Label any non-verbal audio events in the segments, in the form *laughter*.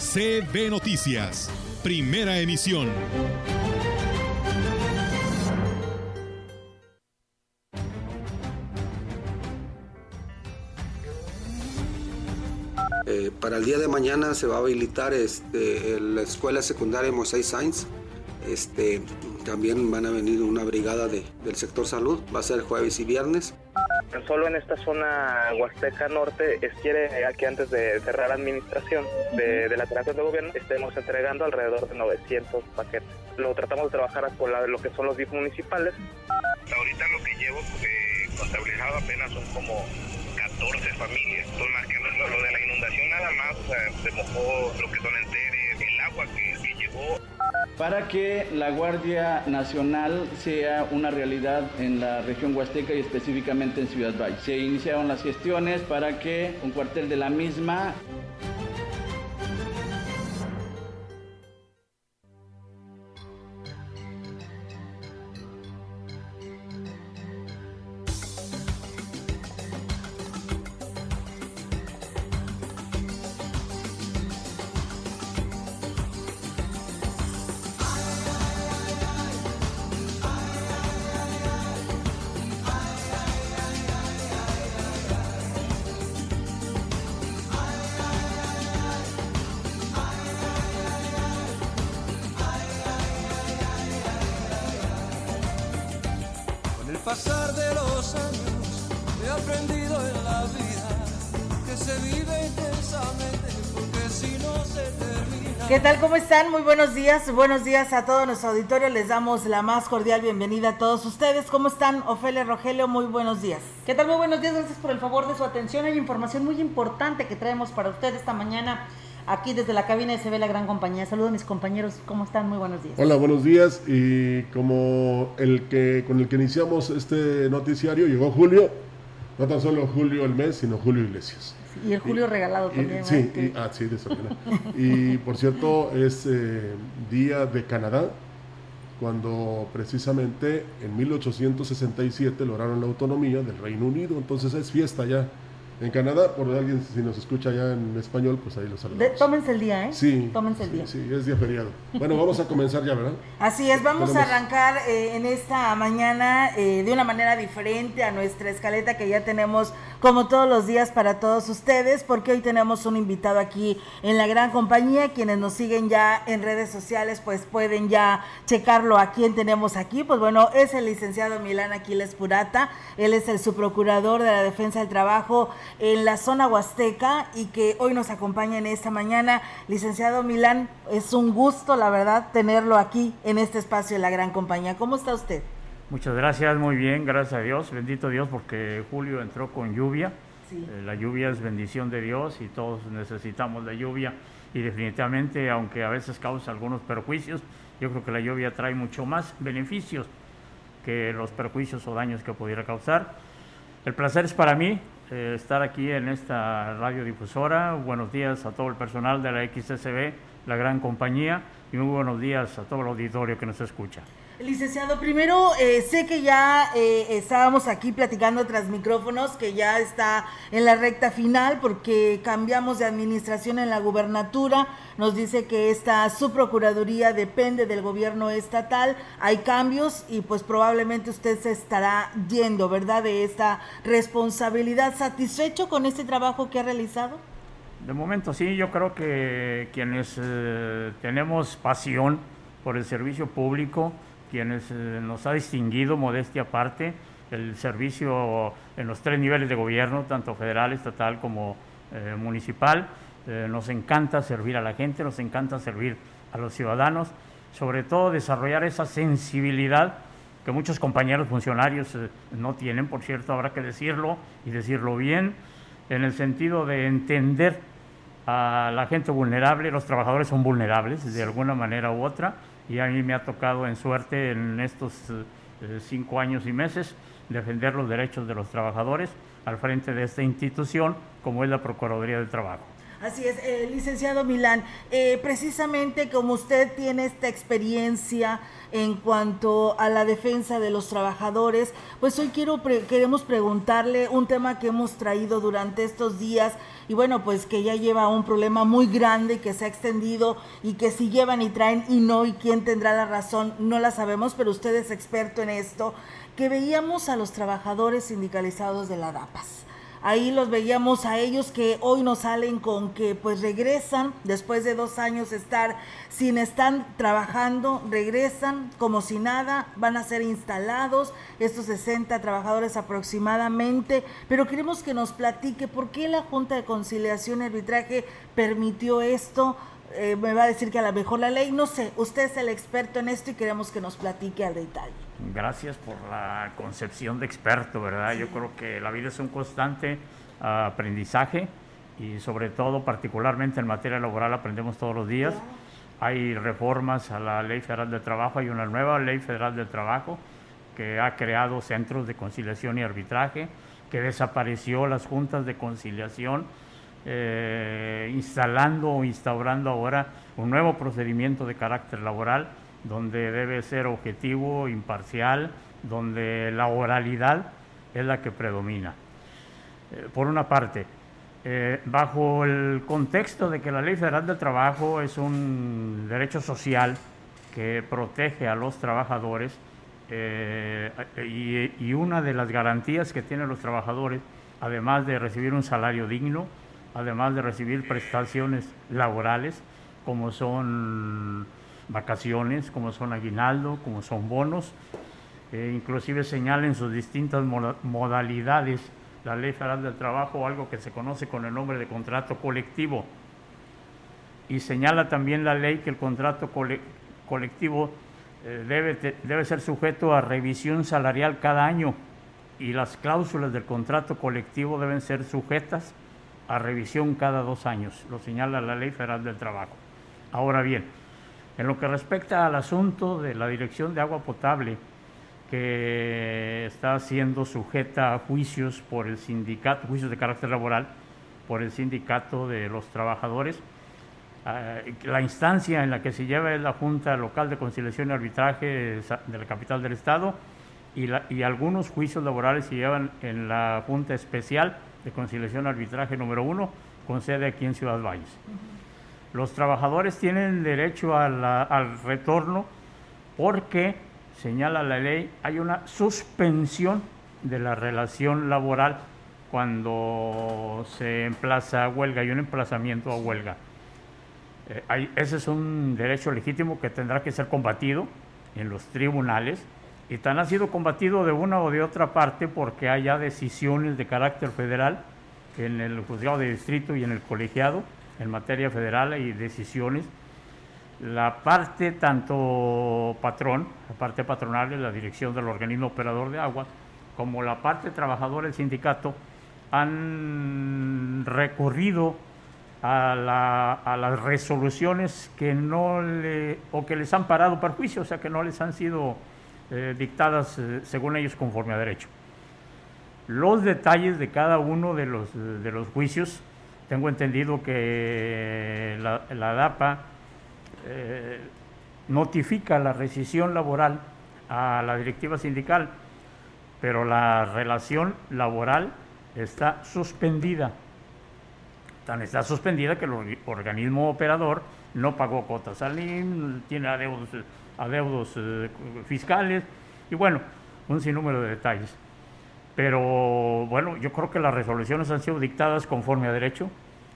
CB Noticias, primera emisión. Eh, para el día de mañana se va a habilitar este, la escuela secundaria Moisés Sainz. Este, también van a venir una brigada de, del sector salud, va a ser jueves y viernes. Solo en esta zona Huasteca Norte quiere que antes de cerrar administración de, la terapia de gobierno estemos entregando alrededor de 900 paquetes. Lo tratamos de trabajar con la, lo que son los DIF municipales. Ahorita lo que llevo eh, contabilizado apenas son como 14 familias. Entonces, más que lo de la inundación nada más, o sea, se mojó lo que son enteres, el agua que, que llegó. Para que la Guardia Nacional sea una realidad en la región Huasteca y específicamente en Ciudad Valle. Se iniciaron las gestiones para que un cuartel de la misma ¿Qué tal? ¿Cómo están? Muy buenos días. Buenos días a todo nuestro auditorio. Les damos la más cordial bienvenida a todos ustedes. ¿Cómo están? Ofelia Rogelio, muy buenos días. ¿Qué tal? Muy buenos días, gracias por el favor de su atención. Hay información muy importante que traemos para usted esta mañana aquí desde la cabina de Se ve la gran compañía. Saludos a mis compañeros, ¿cómo están? Muy buenos días. Hola, buenos días. Y como el que con el que iniciamos este noticiario llegó Julio, no tan solo Julio el mes, sino Julio Iglesias. Y el Julio regalado Y- también. sí, ¿verdad? y- ah, sí, de. Y por cierto, es eh, Día de Canadá, cuando precisamente en 1867 lograron la autonomía del Reino Unido. Entonces es fiesta ya en Canadá. Por alguien, si nos escucha ya en español, pues ahí lo De- saludamos. tómense el día, ¿eh? Sí, Tómense el sí, día. sí, es día feriado. Bueno, vamos a comenzar ya, ¿verdad? Así es, vamos a arrancar eh, en esta mañana eh, de una manera diferente a nuestra escaleta que ya tenemos como todos los días para todos ustedes, porque hoy tenemos un invitado aquí en la gran compañía. Quienes nos siguen ya en redes sociales, pues pueden ya checarlo a quién tenemos aquí. Pues bueno, es el licenciado Milán Aquiles Purata. Él es el subprocurador de la Defensa del Trabajo en la zona huasteca y que hoy nos acompaña en esta mañana. Licenciado Milán, es un gusto, la verdad, tenerlo aquí en este espacio de la gran compañía. ¿Cómo está usted? Muchas gracias, muy bien, gracias a Dios, bendito Dios porque Julio entró con lluvia. Sí. Eh, la lluvia es bendición de Dios y todos necesitamos la lluvia y definitivamente, aunque a veces causa algunos perjuicios, yo creo que la lluvia trae mucho más beneficios que los perjuicios o daños que pudiera causar. El placer es para mí eh, estar aquí en esta radiodifusora. Buenos días a todo el personal de la XSB, la gran compañía, y muy buenos días a todo el auditorio que nos escucha. Licenciado, primero eh, sé que ya eh, estábamos aquí platicando tras micrófonos, que ya está en la recta final porque cambiamos de administración en la gubernatura. Nos dice que esta subprocuraduría depende del gobierno estatal. Hay cambios y pues probablemente usted se estará yendo, ¿verdad? De esta responsabilidad. ¿Satisfecho con este trabajo que ha realizado? De momento sí, yo creo que quienes eh, tenemos pasión por el servicio público, quienes eh, nos ha distinguido, modestia aparte, el servicio en los tres niveles de gobierno, tanto federal, estatal como eh, municipal, eh, nos encanta servir a la gente, nos encanta servir a los ciudadanos, sobre todo desarrollar esa sensibilidad que muchos compañeros funcionarios no tienen, por cierto, habrá que decirlo y decirlo bien, en el sentido de entender a la gente vulnerable, los trabajadores son vulnerables de alguna manera u otra, y a mí me ha tocado en suerte en estos eh, cinco años y meses defender los derechos de los trabajadores al frente de esta institución como es la Procuraduría del Trabajo. Así es, eh, licenciado Milán, eh, precisamente como usted tiene esta experiencia en cuanto a la defensa de los trabajadores, pues hoy quiero queremos preguntarle un tema que hemos traído durante estos días y bueno, pues que ya lleva un problema muy grande que se ha extendido y que si llevan y traen y no y quién tendrá la razón, no la sabemos, pero usted es experto en esto, que veíamos a los trabajadores sindicalizados de la DAPAS Ahí los veíamos a ellos que hoy nos salen con que pues regresan después de dos años estar sin estar trabajando, regresan como si nada, van a ser instalados estos 60 trabajadores aproximadamente, pero queremos que nos platique por qué la Junta de Conciliación y Arbitraje permitió esto, eh, me va a decir que a lo mejor la ley, no sé, usted es el experto en esto y queremos que nos platique al detalle. Gracias por la concepción de experto, ¿verdad? Yo creo que la vida es un constante aprendizaje y sobre todo, particularmente en materia laboral, aprendemos todos los días. Hay reformas a la Ley Federal del Trabajo, hay una nueva Ley Federal del Trabajo que ha creado centros de conciliación y arbitraje, que desapareció las juntas de conciliación eh, instalando o instaurando ahora un nuevo procedimiento de carácter laboral donde debe ser objetivo, imparcial, donde la oralidad es la que predomina. Eh, por una parte, eh, bajo el contexto de que la Ley Federal del Trabajo es un derecho social que protege a los trabajadores y, y una de las garantías que tienen los trabajadores, además de recibir un salario digno, además de recibir prestaciones laborales como son vacaciones, como son aguinaldo, como son bonos, e inclusive señala en sus distintas modalidades la Ley Federal del Trabajo, algo que se conoce con el nombre de contrato colectivo. Y señala también la ley que el contrato colectivo eh, debe, debe ser sujeto a revisión salarial cada año y las cláusulas del contrato colectivo deben ser sujetas a revisión cada dos años, lo señala la Ley Federal del Trabajo. Ahora bien, en lo que respecta al asunto de la Dirección de Agua Potable, que está siendo sujeta a juicios por el sindicato, juicios de carácter laboral, por el sindicato de los trabajadores, eh, la instancia en la que se lleva es la Junta Local de Conciliación y Arbitraje de la capital del Estado y, y algunos juicios laborales se llevan en la Junta Especial de conciliación arbitraje número uno, con sede aquí en Ciudad Valles. Los trabajadores tienen derecho al retorno porque, señala la ley, hay una suspensión de la relación laboral cuando se emplaza a huelga, hay un emplazamiento a huelga. Eh, ese es un derecho legítimo que tendrá que ser combatido en los tribunales y tan ha sido combatido de una o de otra parte porque haya decisiones de carácter federal en el juzgado de distrito y en el colegiado en materia federal y decisiones. La parte tanto patrón, la parte patronal de la dirección del organismo operador de agua, como la parte trabajadora del sindicato han recurrido a, a, las resoluciones que no le, o que les han parado para juicio, o sea que no les han sido eh, dictadas eh, según ellos conforme a derecho. Los detalles de cada uno de los, de los juicios, tengo entendido que la, DAPA eh, notifica la rescisión laboral a la directiva sindical, pero la relación laboral está suspendida. Tan está suspendida que el organismo operador no pagó cuotas al tiene adeudos adeudos eh, fiscales y bueno, un sinnúmero de detalles. Pero bueno, yo creo que las resoluciones han sido dictadas conforme a derecho.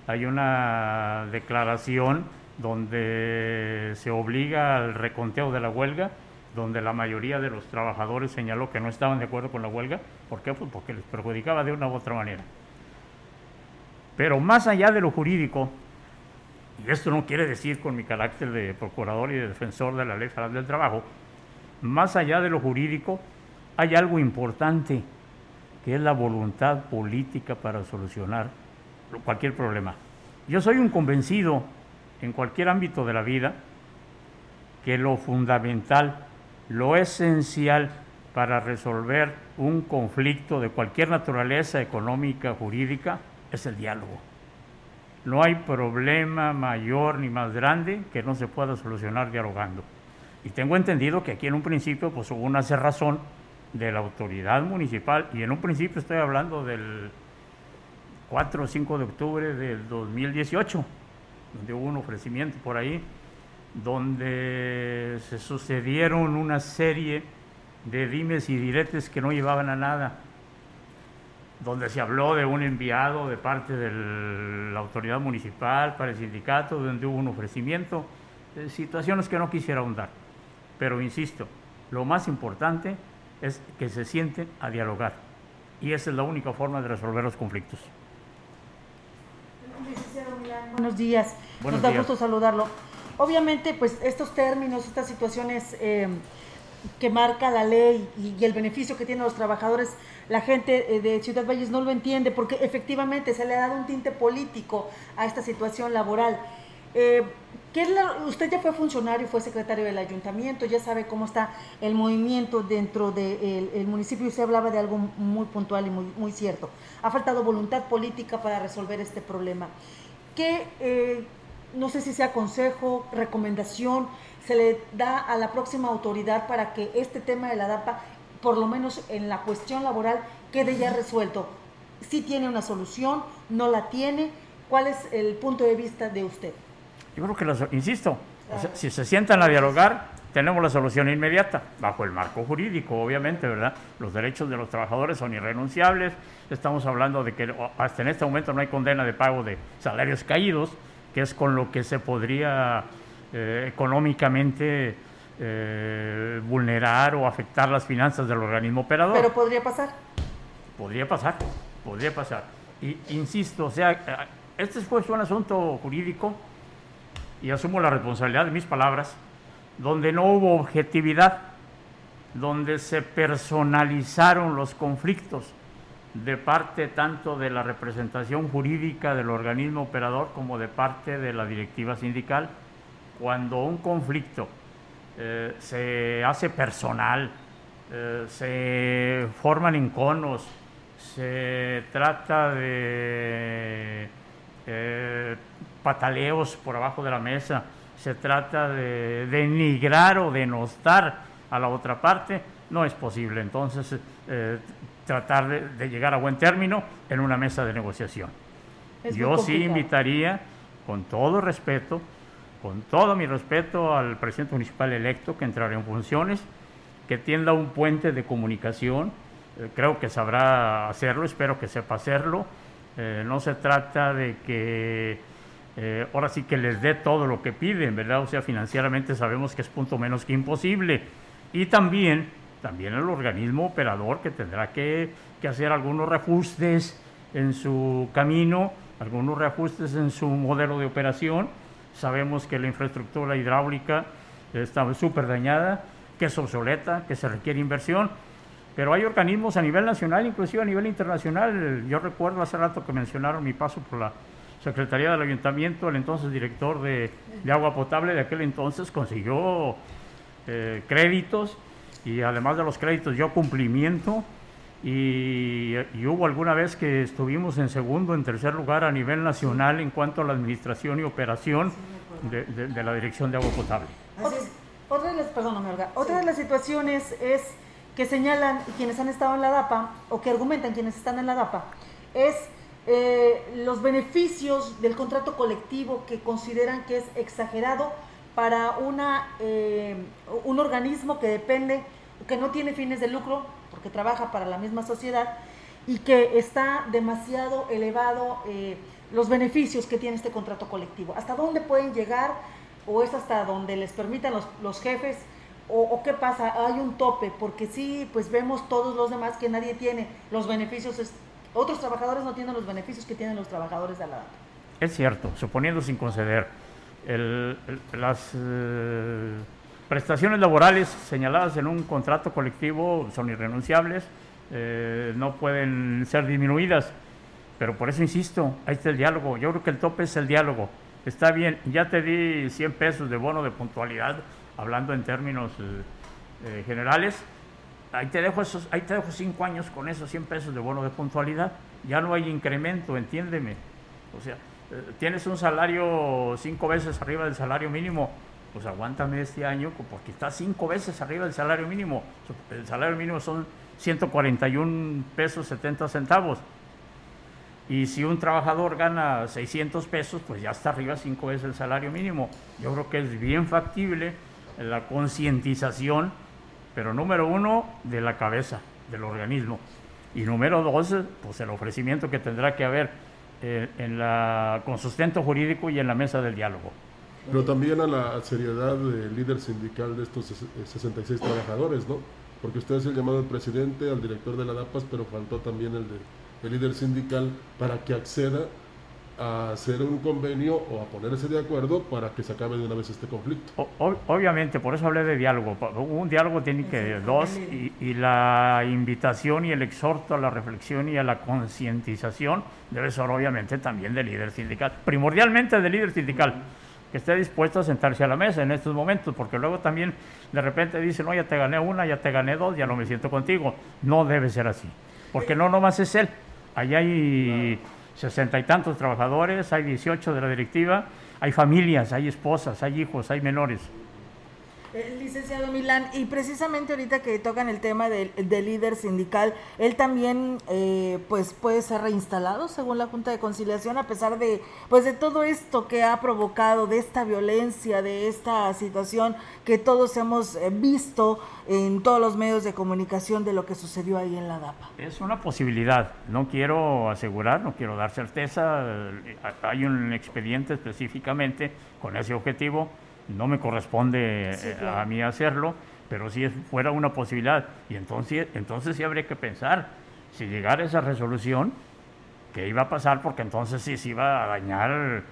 Hay una declaración donde se obliga al reconteo de la huelga, donde la mayoría de los trabajadores señaló que no estaban de acuerdo con la huelga. ¿Por qué? Pues porque les perjudicaba de una u otra manera. Pero más allá de lo jurídico, y esto no quiere decir con mi carácter de procurador y de defensor de la ley federal del trabajo, más allá de lo jurídico, hay algo importante, que es la voluntad política para solucionar cualquier problema. Yo soy un convencido en cualquier ámbito de la vida que lo fundamental, lo esencial para resolver un conflicto de cualquier naturaleza económica, jurídica, es el diálogo. No hay problema mayor ni más grande que no se pueda solucionar dialogando. Y tengo entendido que aquí en un principio pues, hubo una cerrazón de la autoridad municipal, y en un principio estoy hablando del 4 o 5 de octubre del 2018, donde hubo un ofrecimiento por ahí, donde se sucedieron una serie de dimes y diretes que no llevaban a nada, donde se habló de un enviado de parte de la autoridad municipal para el sindicato, donde hubo un ofrecimiento, situaciones que no quisiera ahondar. Pero insisto, lo más importante es que se sienten a dialogar. Y esa es la única forma de resolver los conflictos. Buenos días. Nos da gusto saludarlo. Obviamente, pues estos términos, estas situaciones eh, que marca la ley y, el beneficio que tienen los trabajadores, la gente eh, de Ciudad Valles no lo entiende porque efectivamente se le ha dado un tinte político a esta situación laboral. Eh, ¿qué usted ya fue funcionario, fue secretario del ayuntamiento, ya sabe cómo está el movimiento dentro del municipio y usted hablaba de algo muy puntual y muy, muy cierto. Ha faltado voluntad política para resolver este problema. ¿Qué, eh, no sé si sea consejo, recomendación, se le da a la próxima autoridad para que este tema de la DAPA, por lo menos en la cuestión laboral, quede ya resuelto? Si tiene una solución, no la tiene, ¿cuál es el punto de vista de usted? Yo creo que, insisto, si se sientan a dialogar, tenemos la solución inmediata, bajo el marco jurídico, obviamente, ¿verdad? Los derechos de los trabajadores son irrenunciables, estamos hablando de que hasta en este momento no hay condena de pago de salarios caídos, que es con lo que se podría eh, económicamente eh, vulnerar o afectar las finanzas del organismo operador. Pero podría pasar. Podría pasar, podría pasar. Y insisto, o sea, eh, este fue un asunto jurídico y asumo la responsabilidad de mis palabras, donde no hubo objetividad, donde se personalizaron los conflictos de parte tanto de la representación jurídica del organismo operador como de parte de la directiva sindical cuando un conflicto eh, se hace personal, eh, se forman enconos, se trata de eh, pataleos por abajo de la mesa, se trata de denigrar o denostar a la otra parte, no es posible. Entonces, tratar de, llegar a buen término en una mesa de negociación. Yo sí invitaría, con todo respeto, con todo mi respeto al presidente municipal electo que entrará en funciones, que tienda un puente de comunicación, eh, creo que sabrá hacerlo, espero que sepa hacerlo. Eh, no se trata de que eh, ahora sí que les dé todo lo que piden, ¿verdad? O sea, financieramente sabemos que es punto menos que imposible. Y también, también el organismo operador que tendrá que, que hacer algunos reajustes en su camino, algunos reajustes en su modelo de operación Sabemos que la infraestructura hidráulica está súper dañada, que es obsoleta, que se requiere inversión, pero hay organismos a nivel nacional, inclusive a nivel internacional. Yo recuerdo hace rato que mencionaron mi paso por la Secretaría del Ayuntamiento, el entonces director de, agua potable de aquel entonces consiguió eh, créditos y además de los créditos dio cumplimiento y, hubo alguna vez que estuvimos en segundo, en tercer lugar a nivel nacional en cuanto a la administración y operación de, la Dirección de Agua Potable. Otra, de las, otra de las situaciones es que señalan quienes han estado en la DAPA o que argumentan quienes están en la DAPA es eh, los beneficios del contrato colectivo que consideran que es exagerado para una, eh, un organismo que depende, que no tiene fines de lucro, porque trabaja para la misma sociedad y que está demasiado elevado eh, los beneficios que tiene este contrato colectivo. ¿Hasta dónde pueden llegar o es hasta donde les permitan los, los jefes? O, qué pasa? Hay un tope, porque sí, pues vemos todos los demás que nadie tiene los beneficios, otros trabajadores no tienen los beneficios que tienen los trabajadores de la. Es cierto, suponiendo sin conceder, las... Eh, Prestaciones laborales señaladas en un contrato colectivo son irrenunciables, eh, no pueden ser disminuidas, Pero por eso insisto, ahí está el diálogo. Yo creo que el tope es el diálogo. Está bien, ya te di 100 pesos de bono de puntualidad, hablando en términos eh, generales. Ahí te, dejo esos, ahí te dejo 5 años con esos 100 pesos de bono de puntualidad. Ya no hay incremento, entiéndeme. O sea, eh, tienes un salario cinco veces arriba del salario mínimo, pues aguántame este año porque está cinco veces arriba del salario mínimo. El salario mínimo son 141 pesos 70 centavos. Y si un trabajador gana 600 pesos, pues ya está arriba cinco veces el salario mínimo. Yo creo que es bien factible la concientización, pero número uno, de la cabeza del organismo. Y número dos, pues el ofrecimiento que tendrá que haber eh, en la, con sustento jurídico y en la mesa del diálogo. Pero también a la seriedad del líder sindical de estos 66 trabajadores, ¿no? Porque usted es el llamado del presidente, al director de la DAPAS, pero faltó también el de el líder sindical para que acceda a hacer un convenio o a ponerse de acuerdo para que se acabe de una vez este conflicto. obviamente, por eso hablé de diálogo. Un diálogo tiene que dos y, la invitación y el exhorto a la reflexión y a la concientización debe ser obviamente también del líder sindical, primordialmente del líder sindical que esté dispuesto a sentarse a la mesa en estos momentos, porque luego también de repente dicen, no, ya te gané una, ya te gané dos, ya no me siento contigo. No debe ser así, porque no nomás es él, Allá hay sesenta y tantos trabajadores, hay 18 de la directiva, hay familias, hay esposas, hay hijos, hay menores. Licenciado Milán, y precisamente ahorita que tocan el tema del, líder sindical, él también eh, pues puede ser reinstalado según la Junta de Conciliación a pesar de pues de todo esto que ha provocado, de esta violencia, de esta situación que todos hemos eh, visto en todos los medios de comunicación de lo que sucedió ahí en la DAPA. Es una posibilidad, no quiero asegurar, no quiero dar certeza, hay un expediente específicamente con ese objetivo no me corresponde eh, a mí hacerlo, pero si fuera una posibilidad. Y entonces, entonces sí habría que pensar, si llegara esa resolución, qué iba a pasar, porque entonces sí se iba a dañar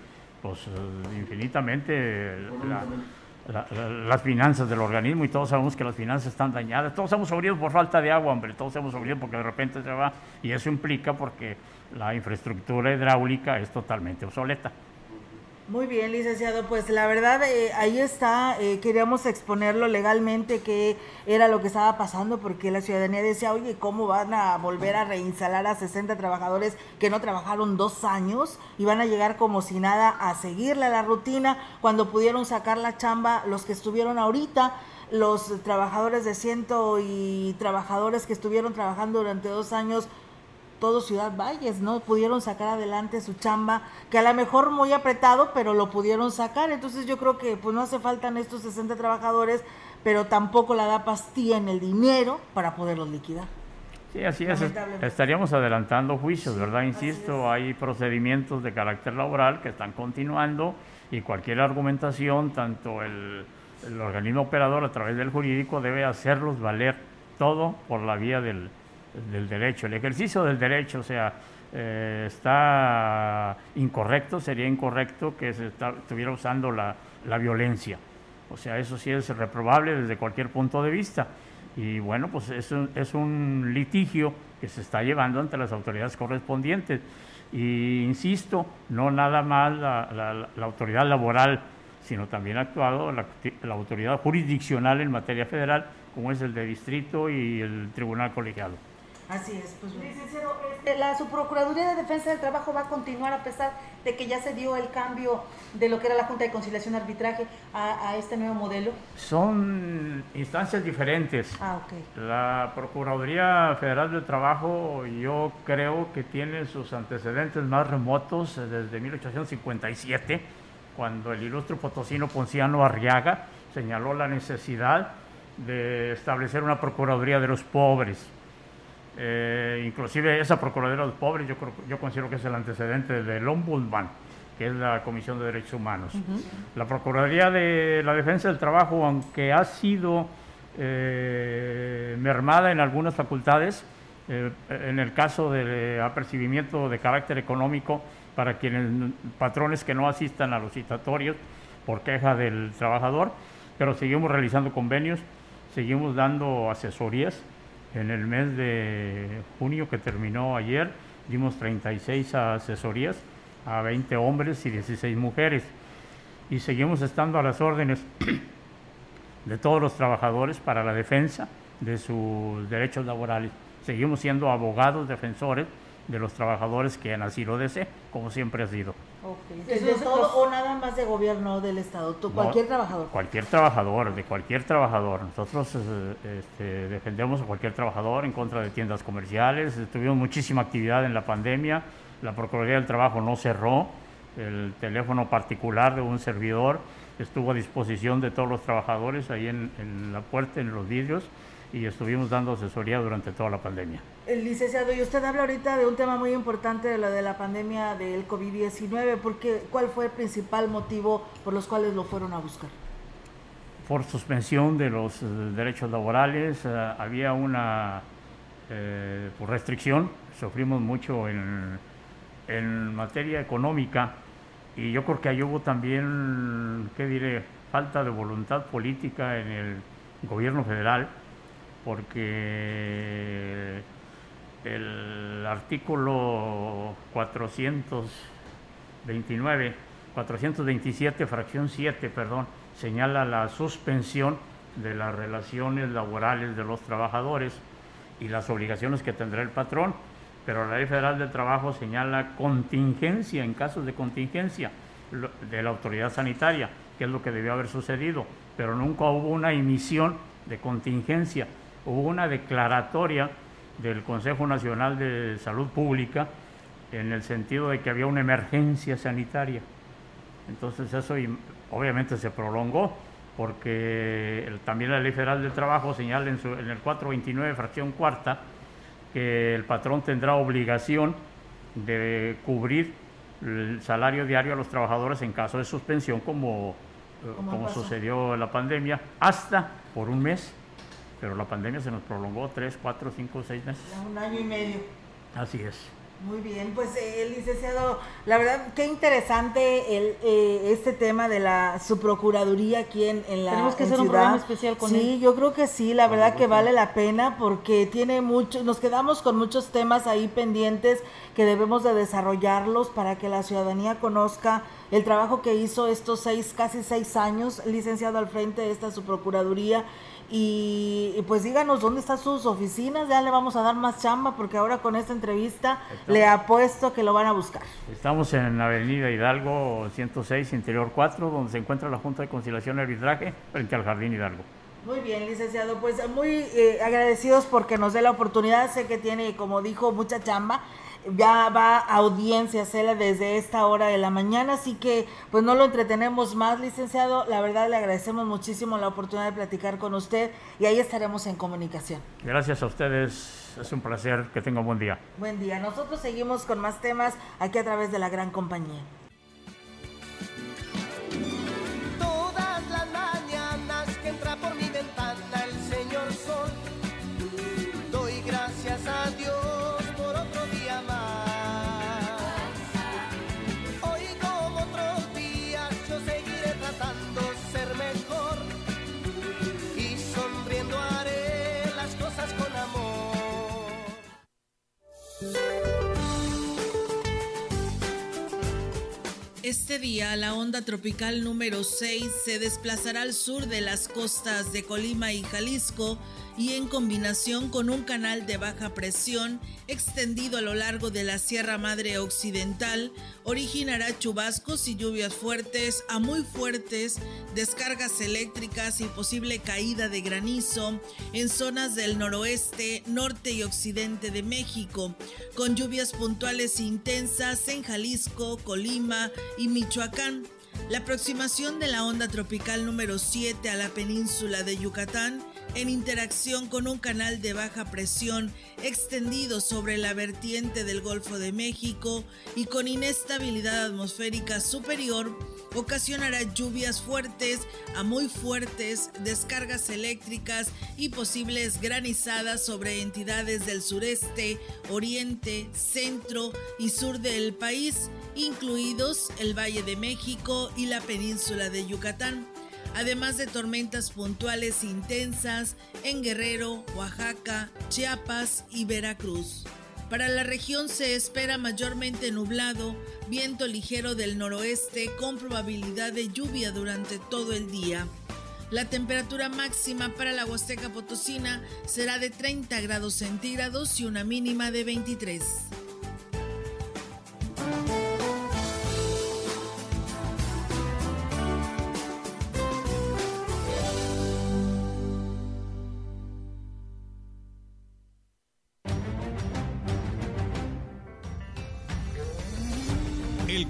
pues, infinitamente las finanzas del organismo y todos sabemos que las finanzas están dañadas. Todos hemos sufrido por falta de agua, hombre, todos hemos sufrido porque de repente se va y eso implica porque la infraestructura hidráulica es totalmente obsoleta. Muy bien, licenciado. Pues la verdad, eh, ahí está. Eh, queríamos exponerlo legalmente qué era lo que estaba pasando, porque la ciudadanía decía, oye, ¿cómo van a volver a reinstalar a 60 trabajadores que no trabajaron dos años y van a llegar como si nada a seguirle la rutina cuando pudieron sacar la chamba los que estuvieron ahorita? los trabajadores de ciento y trabajadores que estuvieron trabajando durante dos años todo Ciudad Valles, ¿no? Pudieron sacar adelante su chamba, que a lo mejor muy apretado, pero lo pudieron sacar. Entonces yo creo que pues no hace falta estos 60 trabajadores, pero tampoco la DAPAS tiene el dinero para poderlos liquidar. Sí, así es. Estaríamos adelantando juicios, ¿verdad? Insisto, hay procedimientos de carácter laboral que están continuando y cualquier argumentación, tanto el, el organismo operador a través del jurídico debe hacerlos valer todo por la vía del, del derecho. El ejercicio del derecho, o sea, eh, está incorrecto, sería incorrecto que se estuviera usando la, violencia. O sea, eso sí es reprobable desde cualquier punto de vista. Y bueno, pues es un, es un litigio que se está llevando ante las autoridades correspondientes. Y insisto, no nada más la, autoridad laboral, sino también actuado la, la autoridad jurisdiccional en materia federal, como es el de distrito y el tribunal colegiado. Así es, pues licenciado, este, la subprocuraduría de defensa del trabajo va a continuar a pesar de que ya se dio el cambio de lo que era la Junta de Conciliación y Arbitraje a, este nuevo modelo. Son instancias diferentes. Ah, ok. La Procuraduría Federal del Trabajo yo creo que tiene sus antecedentes más remotos desde 1857, cuando el ilustre potosino Ponciano Arriaga señaló la necesidad de establecer una Procuraduría de los pobres eh, inclusive esa Procuraduría de los Pobres yo, yo considero que es el antecedente del Ombudsman, que es la Comisión de Derechos Humanos. La Procuraduría de la Defensa del Trabajo, aunque ha sido eh, mermada en algunas facultades, eh, en el caso de apercibimiento de carácter económico para quienes patrones que no asistan a los citatorios por queja del trabajador, pero seguimos realizando convenios, seguimos dando asesorías en el mes de junio que terminó ayer, dimos 36 asesorías a 20 hombres y 16 mujeres. Y seguimos estando a las órdenes *clears throat* de todos los trabajadores para la defensa de sus derechos laborales. Seguimos siendo abogados defensores de los trabajadores que han así lo deseen, como siempre ha sido. ¿De todo o nada más de gobierno del Estado? ¿Tú, ¿Cualquier trabajador? Cualquier trabajador, de cualquier trabajador. Nosotros eh, este, defendemos a cualquier trabajador en contra de tiendas comerciales. Tuvimos muchísima actividad en la pandemia. La Procuraduría del Trabajo no cerró. El teléfono particular de un servidor estuvo a disposición de todos los trabajadores ahí en, en la puerta, en los vidrios y estuvimos dando asesoría durante toda la pandemia. El licenciado, y usted habla ahorita de un tema muy importante de lo de la pandemia del COVID-19, porque ¿cuál fue el principal motivo por los cuales lo fueron a buscar? Por suspensión de los eh, derechos laborales, eh, había una eh, restricción, sufrimos mucho en, en materia económica y yo creo que ahí hubo también, ¿qué diré?, falta de voluntad política en el gobierno federal porque el artículo 429, 427, fracción 7, perdón, señala la suspensión de las relaciones laborales de los trabajadores y las obligaciones que tendrá el patrón, pero la Ley Federal del Trabajo señala contingencia en casos de contingencia de la autoridad sanitaria, que es lo que debió haber sucedido, pero nunca hubo una emisión de contingencia hubo una declaratoria del Consejo Nacional de Salud Pública en el sentido de que había una emergencia sanitaria. Entonces eso obviamente se prolongó porque también la Ley Federal del Trabajo señala en, en el 429, fracción cuarta, que el patrón tendrá obligación de cubrir el salario diario a los trabajadores en caso de suspensión, como, como sucedió en la pandemia, hasta por un mes pero la pandemia se nos prolongó tres, cuatro, cinco, seis meses. Un año y medio. Así es. Muy bien, pues eh, licenciado, la verdad, qué interesante el, eh, este tema de la su procuraduría aquí en, en la Tenemos que hacer un programa especial con sí, él. Sí, yo creo que sí, la verdad que vale la pena porque tiene mucho, nos quedamos con muchos temas ahí pendientes que debemos de desarrollarlos para que la ciudadanía conozca el trabajo que hizo estos seis, casi seis años, licenciado al frente de esta su procuraduría y, pues díganos dónde están sus oficinas, ya le vamos a dar más chamba porque ahora con esta entrevista le apuesto que lo van a buscar. Estamos en Avenida Hidalgo 106, Interior 4, donde se encuentra la Junta de Conciliación y Arbitraje frente al Jardín Hidalgo. Muy bien, licenciado, pues muy eh, agradecidos porque nos dé la oportunidad, sé que tiene, como dijo, mucha chamba, ya va a audiencia hacerla desde esta hora de la mañana, así que pues no lo entretenemos más, licenciado. La verdad le agradecemos muchísimo la oportunidad de platicar con usted y ahí estaremos en comunicación. Gracias a ustedes, es un placer, que tenga un buen día. Buen día, nosotros seguimos con más temas aquí a través de la gran compañía. Este día la onda tropical número 6 se desplazará al sur de las costas de Colima y Jalisco y en combinación con un canal de baja presión extendido a lo largo de la Sierra Madre Occidental, originará chubascos y lluvias fuertes a muy fuertes, descargas eléctricas y posible caída de granizo en zonas del noroeste, norte y occidente de México, con lluvias puntuales intensas en Jalisco, Colima y Michoacán. La aproximación de la onda tropical número 7 a la península de Yucatán en interacción con un canal de baja presión extendido sobre la vertiente del Golfo de México y con inestabilidad atmosférica superior, ocasionará lluvias fuertes a muy fuertes, descargas eléctricas y posibles granizadas sobre entidades del sureste, oriente, centro y sur del país, incluidos el Valle de México y la península de Yucatán además de tormentas puntuales intensas en Guerrero, Oaxaca, Chiapas y Veracruz. Para la región se espera mayormente nublado, viento ligero del noroeste con probabilidad de lluvia durante todo el día. La temperatura máxima para la Huasteca Potosina será de 30 grados centígrados y una mínima de 23.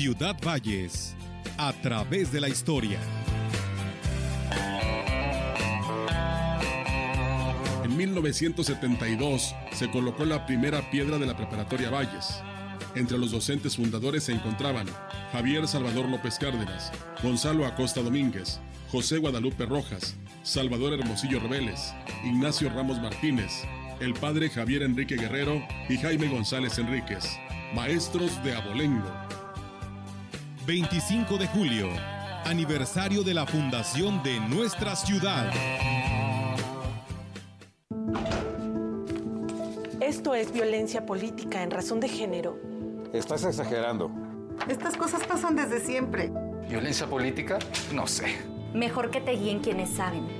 Ciudad Valles, a través de la historia. En 1972 se colocó la primera piedra de la preparatoria Valles. Entre los docentes fundadores se encontraban Javier Salvador López Cárdenas, Gonzalo Acosta Domínguez, José Guadalupe Rojas, Salvador Hermosillo Rebeles, Ignacio Ramos Martínez, el padre Javier Enrique Guerrero y Jaime González Enríquez, maestros de Abolengo. 25 de julio, aniversario de la fundación de nuestra ciudad. Esto es violencia política en razón de género. Estás exagerando. Estas cosas pasan desde siempre. ¿Violencia política? No sé. Mejor que te guíen quienes saben.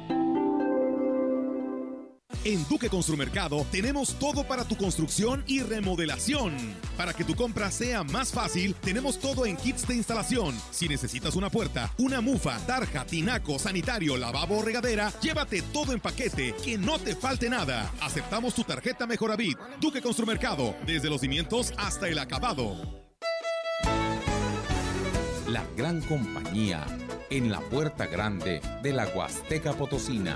En Duque Construmercado tenemos todo para tu construcción y remodelación. Para que tu compra sea más fácil, tenemos todo en kits de instalación. Si necesitas una puerta, una mufa, tarja, tinaco, sanitario, lavabo o regadera, llévate todo en paquete, que no te falte nada. Aceptamos tu tarjeta Mejoravit. Duque Construmercado, desde los cimientos hasta el acabado. La gran compañía en la puerta grande de la Huasteca Potosina.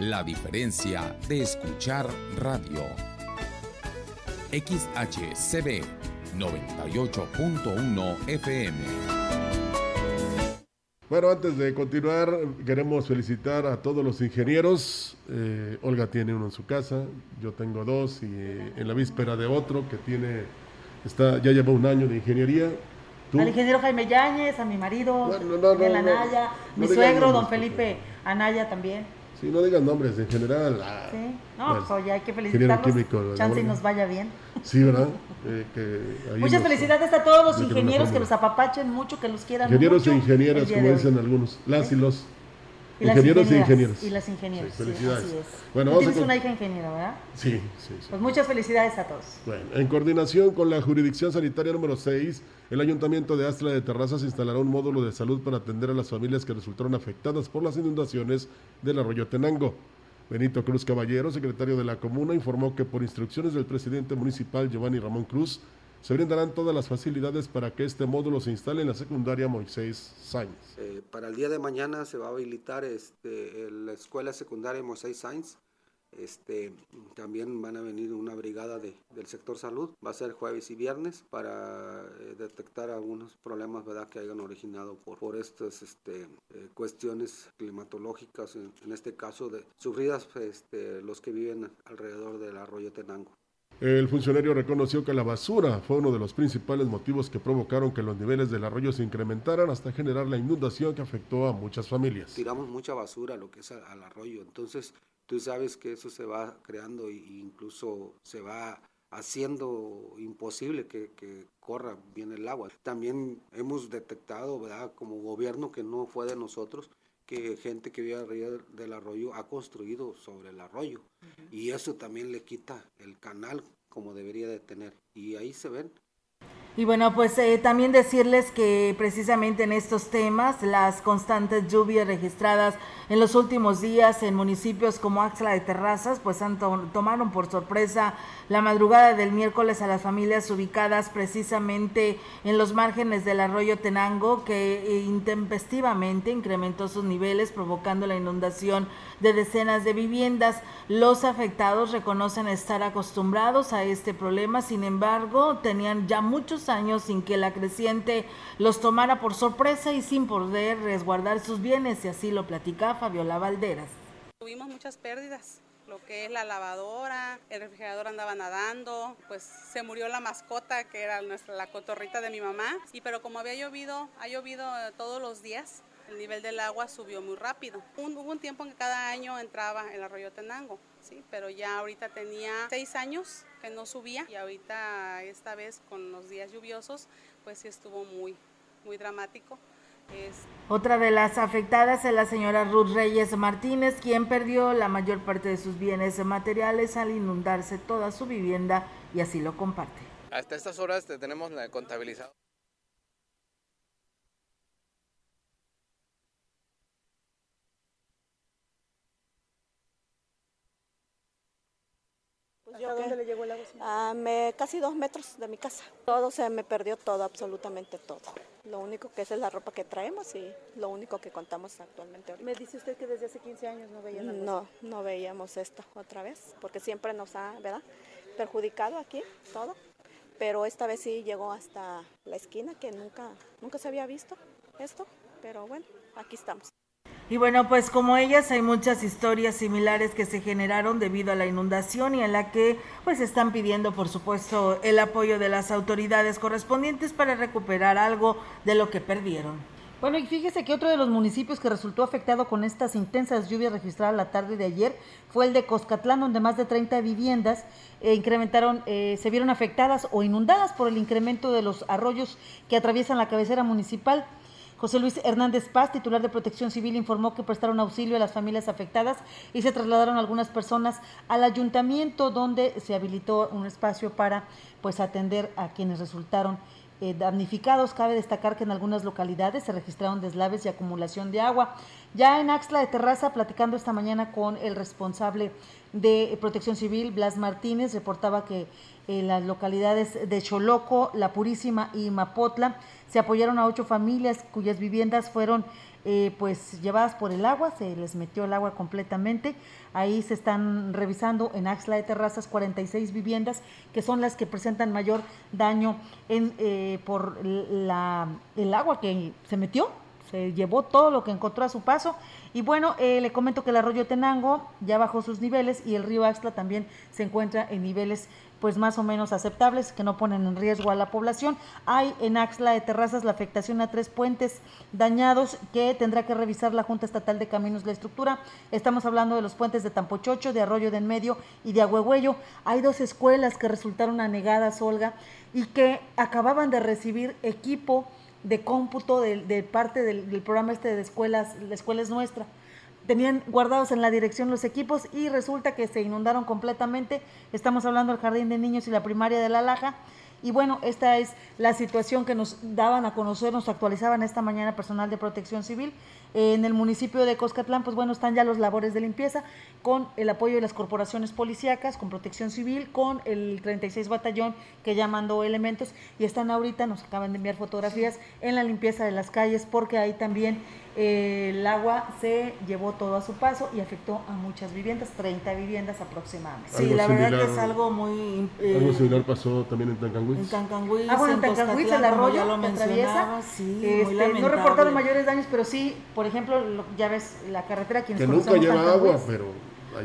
La diferencia de escuchar radio. XHCB 98.1 FM. Bueno, antes de continuar, queremos felicitar a todos los ingenieros. Eh, Olga tiene uno en su casa, yo tengo dos y eh, en la víspera de otro que tiene, está, ya lleva un año de ingeniería. Al ingeniero Jaime Yáñez, a mi marido, Miguel Anaya, mi suegro, don Felipe Anaya también. Sí, no digas nombres en general. Ah, sí, no, pues oye, hay que felicitarlos. Chance y nos vaya bien. Sí, ¿verdad? Eh, Muchas felicidades a todos los ingenieros que los apapachen mucho, que los quieran ingenieros mucho. Ingenieros e ingenieras, como dicen algunos. Las y los. Y ingenieros e ingenieros. Y las ingenieras. Sí, felicidades. Sí, así es. Bueno, vamos tienes a... una hija ingeniera, ¿verdad? Sí, sí, sí. Pues muchas felicidades a todos. Bueno, en coordinación con la jurisdicción sanitaria número 6, el Ayuntamiento de Astla de Terrazas instalará un módulo de salud para atender a las familias que resultaron afectadas por las inundaciones del arroyo Tenango. Benito Cruz Caballero, secretario de la comuna, informó que por instrucciones del presidente municipal Giovanni Ramón Cruz, se brindarán todas las facilidades para que este módulo se instale en la secundaria Moisés Sainz. Eh, para el día de mañana se va a habilitar este, la escuela secundaria Moisés Sainz. Este, también van a venir una brigada de, del sector salud. Va a ser jueves y viernes para eh, detectar algunos problemas ¿verdad? que hayan originado por, estas este, eh, cuestiones climatológicas, en, este caso de sufridas los que viven alrededor del arroyo Tenango. El funcionario reconoció que la basura fue uno de los principales motivos que provocaron que los niveles del arroyo se incrementaran hasta generar la inundación que afectó a muchas familias. Tiramos mucha basura lo que es al arroyo, entonces tú sabes que eso se va creando e incluso se va haciendo imposible que, que, corra bien el agua. También hemos detectado, ¿verdad? como gobierno que no fue de nosotros, que gente que vive arriba del arroyo ha construido sobre el arroyo. Y eso también le quita el canal como debería de tener. Y ahí se ven y bueno, pues eh, también decirles que precisamente en estos temas, las constantes lluvias registradas en los últimos días en municipios como Axla de Terrazas, pues han tomaron por sorpresa la madrugada del miércoles a las familias ubicadas precisamente en los márgenes del arroyo Tenango, que eh, intempestivamente incrementó sus niveles, provocando la inundación de decenas de viviendas. Los afectados reconocen estar acostumbrados a este problema, sin embargo, tenían ya muchos años sin que la creciente los tomara por sorpresa y sin poder resguardar sus bienes, y así lo platica Fabiola Valderas. Tuvimos muchas pérdidas, lo que es la lavadora, el refrigerador andaba nadando, pues se murió la mascota que era nuestra la cotorrita de mi mamá, y pero como había llovido, ha llovido eh, todos los días, el nivel del agua subió muy rápido. hubo un tiempo en que cada año entraba el arroyo Tenango, sí, pero ya ahorita tenía seis años que no subía y ahorita esta vez con los días lluviosos, pues sí estuvo muy, muy dramático. Otra de las afectadas es la señora Ruth Reyes Martínez, quien perdió la mayor parte de sus bienes materiales al inundarse toda su vivienda y así lo comparte. Hasta estas horas tenemos contabilizado ¿A dónde le llegó el agua? Ah, me, casi dos metros de mi casa. Todo se me perdió, todo, absolutamente todo. Lo único que es, es la ropa que traemos y lo único que contamos actualmente. ¿Me dice usted que desde hace 15 años no veían No, no veíamos esto otra vez, porque siempre nos ha, ¿verdad? Perjudicado aquí todo. Pero esta vez sí llegó hasta la esquina, que nunca, nunca se había visto esto. Pero bueno, aquí estamos. Y bueno, pues como ellas hay muchas historias similares que se generaron debido a la inundación y en la que pues están pidiendo por supuesto el apoyo de las autoridades correspondientes para recuperar algo de lo que perdieron. Bueno, y fíjese que otro de los municipios que resultó afectado con estas intensas lluvias registradas la tarde de ayer fue el de Coscatlán, donde más de 30 viviendas eh, incrementaron, eh, se vieron afectadas o inundadas por el incremento de los arroyos que atraviesan la cabecera municipal. José Luis Hernández Paz, titular de Protección Civil, informó que prestaron auxilio a las familias afectadas y se trasladaron algunas personas al ayuntamiento donde se habilitó un espacio para pues atender a quienes resultaron eh, damnificados. Cabe destacar que en algunas localidades se registraron deslaves y acumulación de agua. Ya en Axla de Terraza, platicando esta mañana con el responsable de Protección Civil, Blas Martínez, reportaba que en las localidades de Choloco, La Purísima y Mapotla se apoyaron a ocho familias cuyas viviendas fueron eh, pues llevadas por el agua, se les metió el agua completamente. Ahí se están revisando en Axla de Terrazas 46 viviendas que son las que presentan mayor daño en, eh, por la, el agua que se metió, se llevó todo lo que encontró a su paso. Y bueno, eh, le comento que el arroyo Tenango ya bajó sus niveles y el río Axla también se encuentra en niveles pues más o menos aceptables que no ponen en riesgo a la población. Hay en Axla de Terrazas la afectación a tres puentes dañados que tendrá que revisar la Junta Estatal de Caminos la estructura. Estamos hablando de los puentes de Tampochocho, de Arroyo de en Medio y de Agüegüello. Hay dos escuelas que resultaron anegadas, Olga, y que acababan de recibir equipo de cómputo de, parte del, del, programa este de escuelas, la escuela es nuestra tenían guardados en la dirección los equipos y resulta que se inundaron completamente. Estamos hablando del jardín de niños y la primaria de La Laja. Y bueno, esta es la situación que nos daban a conocer, nos actualizaban esta mañana personal de protección civil. En el municipio de Coscatlán, pues bueno, están ya los labores de limpieza con el apoyo de las corporaciones policíacas, con protección civil, con el 36 batallón que ya mandó elementos y están ahorita, nos acaban de enviar fotografías en la limpieza de las calles porque ahí también el agua se llevó todo a su paso y afectó a muchas viviendas, 30 viviendas aproximadamente. Sí, la verdad que es algo muy... Eh, algo similar pasó también en Tancanguis. En Tancanguis, ah, bueno, en Tancanguis, el arroyo lo atraviesa. Sí, este, no reportaron mayores daños, pero sí, por ejemplo, ya ves, la carretera... Que nunca lleva agua, pero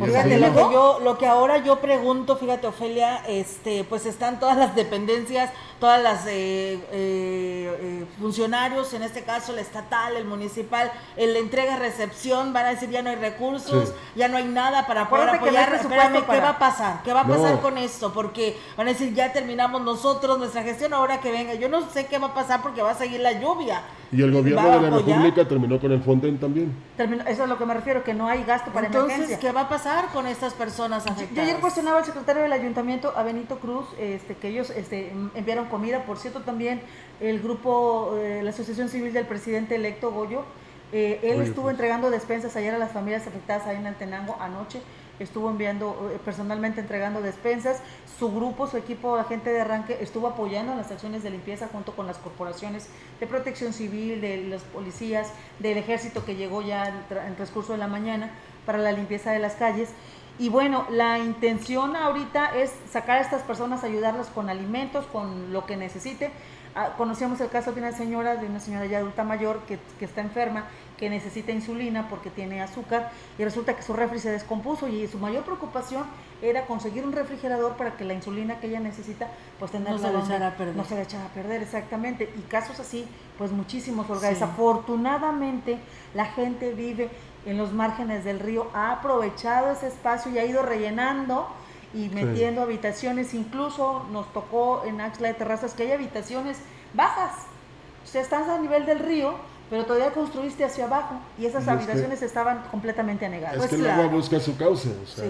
Fíjate, lo que, yo, lo que ahora yo pregunto, fíjate, Ofelia, este, pues están todas las dependencias, todas las eh, eh, eh, funcionarios, en este caso el estatal, el municipal, el la entrega-recepción, van a decir ya no hay recursos, ya no hay nada para poder apoyar. Espérame, ¿qué va a pasar? ¿Qué va a pasar con esto? Porque van a decir ya terminamos nosotros nuestra gestión, ahora que venga. Yo no sé qué va a pasar porque va a seguir la lluvia. Y el gobierno de la República terminó con el Fonden también. eso es a lo que me refiero, que no hay gasto para Entonces, ¿qué va a pasar con estas personas afectadas? Yo ayer cuestionaba al secretario del ayuntamiento, a Benito Cruz, este, que ellos este, enviaron comida. Por cierto, también el grupo, eh, la Asociación Civil del Presidente electo Goyo, eh, él estuvo pues. entregando despensas ayer a las familias afectadas ahí en Altenango anoche estuvo enviando eh, personalmente entregando despensas. Su grupo, su equipo de agente de arranque estuvo apoyando en las acciones de limpieza junto con las corporaciones de protección civil, de los policías, del ejército que llegó ya en el transcurso de la mañana para la limpieza de las calles. Y bueno, la intención ahorita es sacar a estas personas, ayudarlas con alimentos, con lo que necesite. Ah, conocíamos el caso de una señora, de una señora ya adulta mayor que, que está enferma que necesita insulina porque tiene azúcar y resulta que su refri se descompuso y su mayor preocupación era conseguir un refrigerador para que la insulina que ella necesita pues tenerla no se le echara a perder. No se le echara a perder, exactamente. Y casos así, pues muchísimos, Olga. Desafortunadamente la gente vive en los márgenes del río, ha aprovechado ese espacio y ha ido rellenando y metiendo habitaciones, incluso nos tocó en Axla de Terrazas que hay habitaciones bajas, o sea, estás a nivel del río, pero todavía construiste hacia abajo y esas habitaciones estaban completamente anegadas. Es pues que el agua busca su cauce, o sea,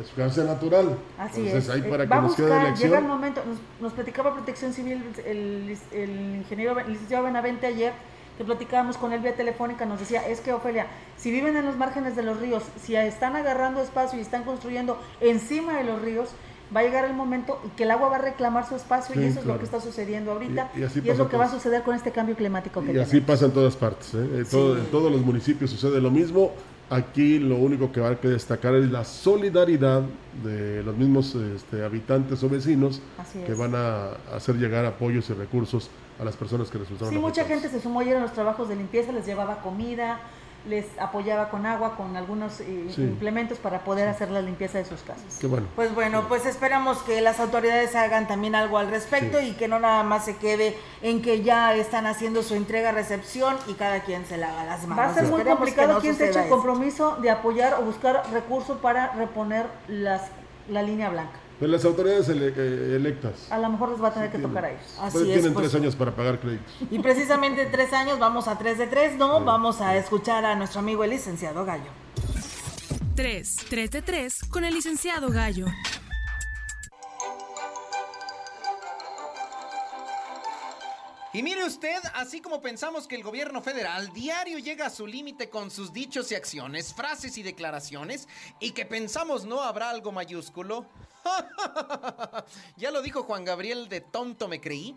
es su cauce natural. Así es. Ahí para eh, que nos quede Llega el momento, nos, platicaba Protección Civil el, el ingeniero, el licenciado Benavente ayer, que platicábamos con él vía telefónica, nos decía, es que Ofelia, si viven en los márgenes de los ríos, si están agarrando espacio y están construyendo encima de los ríos, va a llegar el momento y que el agua va a reclamar su espacio y eso es lo que está sucediendo ahorita y, es lo que va a suceder con este cambio climático que Y así pasa en todas partes, ¿eh? en, todos los municipios sucede lo mismo. Aquí lo único que va a que destacar es la solidaridad de los mismos este, habitantes o vecinos que van a hacer llegar apoyos y recursos a las personas que resultaron. Sí, mucha gente se sumó ayer a los trabajos de limpieza, les llevaba comida, les apoyaba con agua, con algunos eh, implementos para poder hacer la limpieza de sus casas. bueno. Pues bueno, pues esperamos que las autoridades hagan también algo al respecto y que no nada más se quede en que ya están haciendo su entrega-recepción y cada quien se la haga las manos. Va a ser muy complicado quien se eche el compromiso de apoyar o buscar recursos para reponer las, la línea blanca. Pues las autoridades eh, electas. A lo mejor les va a tener que tocar a ellos. Así pues tienen tres años para pagar créditos. Y precisamente tres años, vamos a tres de tres, ¿no? Vamos a escuchar a nuestro amigo el licenciado Gallo. Tres, tres de tres con el licenciado Gallo. Y mire usted, así como pensamos que el gobierno federal diario llega a su límite con sus dichos y acciones, frases y declaraciones, y que pensamos no habrá algo mayúsculo, *laughs* ya lo dijo Juan Gabriel de tonto me creí.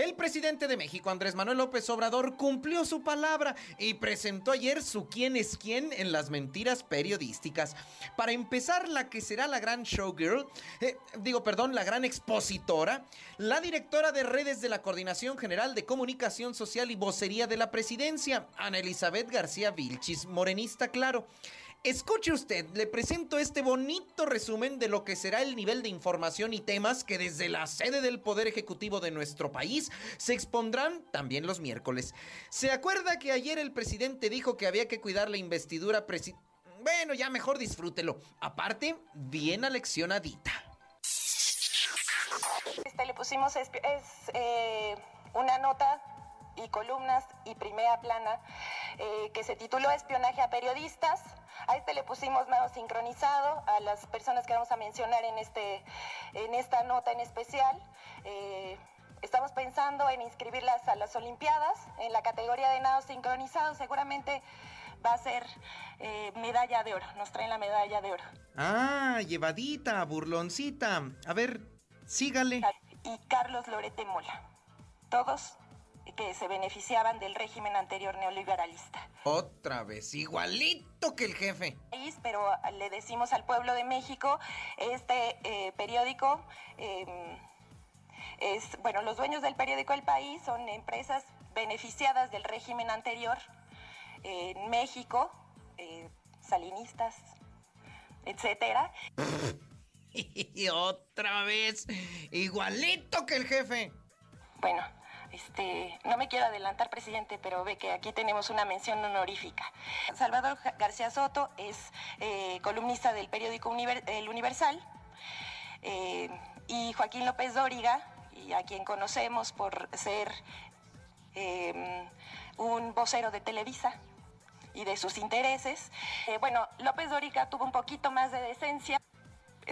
El presidente de México, Andrés Manuel López Obrador, cumplió su palabra y presentó ayer su quién es quién en las mentiras periodísticas. Para empezar, la que será la gran showgirl, eh, digo, perdón, la gran expositora, la directora de redes de la Coordinación General de Comunicación Social y Vocería de la Presidencia, Ana Elizabeth García Vilchis, morenista claro. Escuche usted, le presento este bonito resumen de lo que será el nivel de información y temas que desde la sede del Poder Ejecutivo de nuestro país se expondrán también los miércoles. ¿Se acuerda que ayer el presidente dijo que había que cuidar la investidura presidencial? Bueno, ya mejor disfrútelo. Aparte, bien aleccionadita. Este, le pusimos es, eh, una nota y columnas y primera plana eh, que se tituló Espionaje a periodistas a este le pusimos nado sincronizado a las personas que vamos a mencionar en, este, en esta nota en especial. Eh, estamos pensando en inscribirlas a las Olimpiadas en la categoría de nado sincronizado. Seguramente va a ser eh, medalla de oro. Nos traen la medalla de oro. Ah, llevadita, burloncita. A ver, sígale. Y Carlos Lorete Mola. Todos que se beneficiaban del régimen anterior neoliberalista. Otra vez, igualito que el jefe. Pero le decimos al pueblo de México, este eh, periódico em, es, bueno, los dueños del periódico El País son empresas beneficiadas del régimen anterior en México, eh, salinistas, etcétera. *laughs* Y otra vez, igualito que el jefe. Bueno, este, no me quiero adelantar, presidente, pero ve que aquí tenemos una mención honorífica. Salvador García Soto es eh, columnista del periódico El Universal eh, y Joaquín López Dóriga, a quien conocemos por ser eh, un vocero de Televisa y de sus intereses. bueno, López Dóriga tuvo un poquito más de decencia.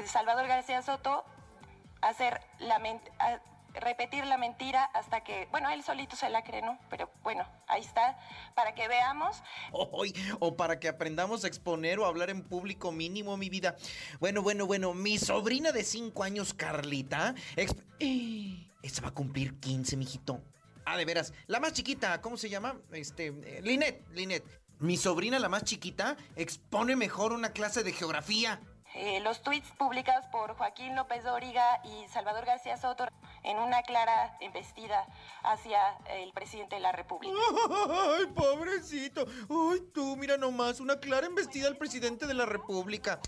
Salvador García Soto hacer la, repetir la mentira hasta que, bueno, él solito se la cree, ¿no? Pero bueno, ahí está, para que veamos. o para que aprendamos a exponer o hablar en público mínimo, mi vida. Bueno, bueno, bueno, mi sobrina de 5 años, Carlita, ¡Eh! esta va a cumplir 15, mijito. Ah, de veras, la más chiquita, ¿cómo se llama? Este, eh, Linet, Linet. Mi sobrina, la más chiquita, expone mejor una clase de geografía. Eh, los tweets publicados por Joaquín López Dóriga y Salvador García Soto en una clara embestida hacia el presidente de la República. *laughs* ¡Ay, pobrecito! ¡Ay, tú, mira nomás! Una clara embestida al presidente de la República.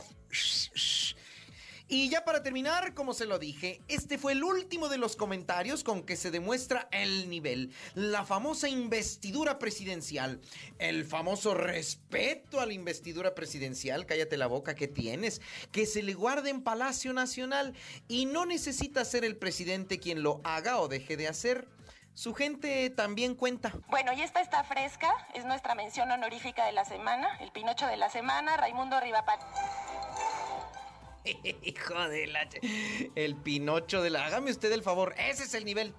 Y ya para terminar, como se lo dije, este fue el último de los comentarios con que se demuestra el nivel, la famosa investidura presidencial, el famoso respeto a la investidura presidencial, cállate la boca que tienes, que se le guarde en Palacio Nacional. Y no necesita ser el presidente quien lo haga o deje de hacer. Su gente también cuenta. Bueno, y esta está fresca, es nuestra mención honorífica de la semana, el Pinocho de la semana, Raimundo Rivapat. *laughs* Hijo de la... El Pinocho de la... Hágame usted el favor, ese es el nivel.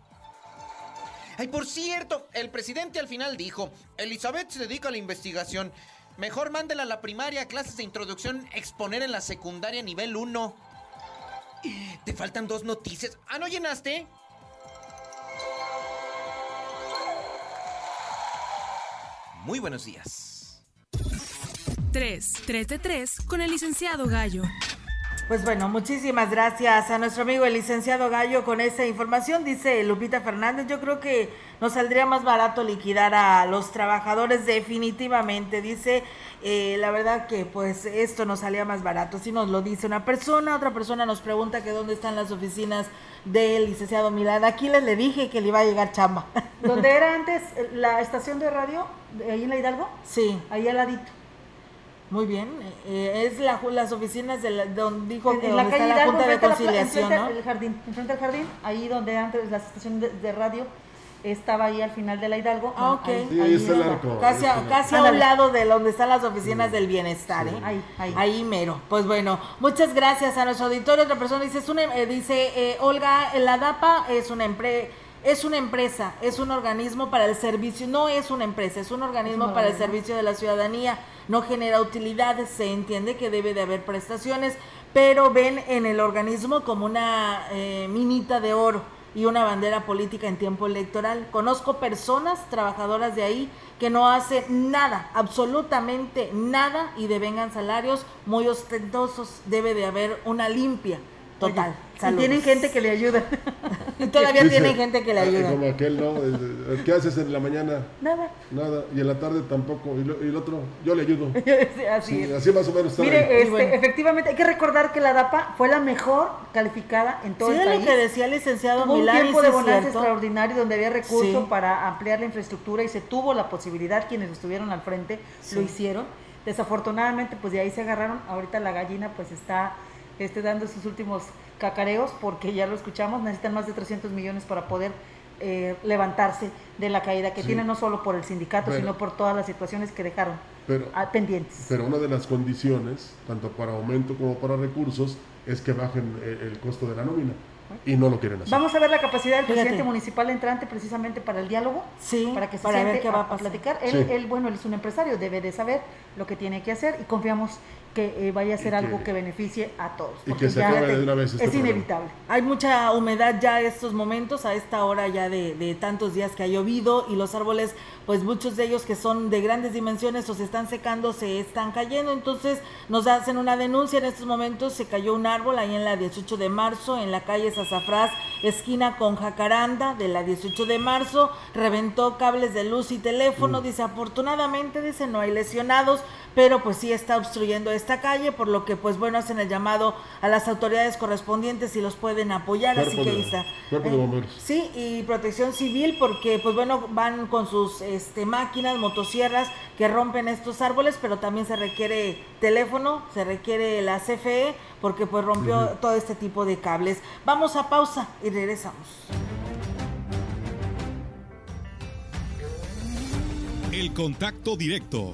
Ay, por cierto, el presidente al final dijo, Elizabeth se dedica a la investigación. Mejor mándela a la primaria, clases de introducción, exponer en la secundaria nivel 1. Te faltan dos noticias. Ah, ¿no llenaste? Muy buenos días. 3, 3 de 3 con el licenciado Gallo. Pues bueno, muchísimas gracias a nuestro amigo el licenciado Gallo con esa información. Dice Lupita Fernández, yo creo que nos saldría más barato liquidar a los trabajadores definitivamente. Dice, eh, la verdad que pues esto nos salía más barato. Si nos lo dice una persona, otra persona nos pregunta que dónde están las oficinas del licenciado Milán. Aquí les le dije que le iba a llegar chamba. ¿Dónde era *laughs* antes la estación de radio? ¿Ahí en la Hidalgo? Sí. Ahí al ladito. Muy bien, eh, es la, las oficinas de donde dijo que la está la Junta de Conciliación, ¿no? El jardín, enfrente del jardín, ahí donde antes la estación de, radio estaba ahí al final de la Hidalgo. Ah, ok. ahí, casi, a, casi a un lado de donde están las oficinas del bienestar, ¿eh? Ahí, ahí. Ahí mero. Pues bueno, muchas gracias a nuestro auditorio. Otra persona dice, es una, eh, dice eh, Olga, la DAPA es una empresa es una empresa, es un organismo para el servicio, no es una empresa, es un organismo para el servicio de la ciudadanía, no genera utilidades, se entiende que debe de haber prestaciones, pero ven en el organismo como una eh, minita de oro y una bandera política en tiempo electoral. Conozco personas trabajadoras de ahí que no hacen nada, absolutamente nada y devengan salarios muy ostentosos. Debe de haber una limpia total. Y tienen gente que le ayuda. *laughs* y todavía tienen gente que le ayuda. Como aquel, ¿no? ¿Qué haces en la mañana? Nada. Nada. Y en la tarde tampoco. Y, el otro, yo le ayudo. *laughs* así es. Así más o menos está Mire, este, efectivamente, hay que recordar que la DAPA fue la mejor calificada en todo el país. Sí, lo que decía el licenciado tuvo un tiempo de bonanza extraordinario donde había recursos para ampliar la infraestructura y se tuvo la posibilidad, quienes estuvieron al frente lo hicieron. Desafortunadamente, pues de ahí se agarraron. Ahorita la gallina pues está este, dando sus últimos cacareos, porque ya lo escuchamos, necesitan más de 300 millones para poder eh, levantarse de la caída que tiene no solo por el sindicato, sino por todas las situaciones que dejaron pendientes. Pero una de las condiciones, tanto para aumento como para recursos, es que bajen el costo de la nómina y no lo quieren hacer. Vamos a ver la capacidad del presidente municipal entrante precisamente para el diálogo, sí, para que se para ver qué va a, platicar. Él, él, bueno, él es un empresario, debe de saber lo que tiene que hacer y confiamos que eh, vaya a ser algo que beneficie a todos. Y que se acabe de una vez este Es inevitable. Hay mucha humedad ya estos momentos, a esta hora ya de, de, tantos días que ha llovido y los árboles, pues muchos de ellos que son de grandes dimensiones o se están secando, se están cayendo. Entonces nos hacen una denuncia en estos momentos. Se cayó un árbol ahí en la 18 de marzo, en la calle Sazafrás, esquina con Jacaranda, de la 18 de marzo. Reventó cables de luz y teléfono. Mm. Dice, afortunadamente, dice, no hay lesionados, pero pues sí está obstruyendo esta calle, por lo que pues bueno, hacen el llamado a las autoridades correspondientes y los pueden apoyar, así que ahí está. Eh, sí, y protección civil porque pues bueno, van con sus este, máquinas, motosierras que rompen estos árboles, pero también se requiere teléfono, se requiere la CFE porque pues rompió todo este tipo de cables. Vamos a pausa y regresamos. El contacto directo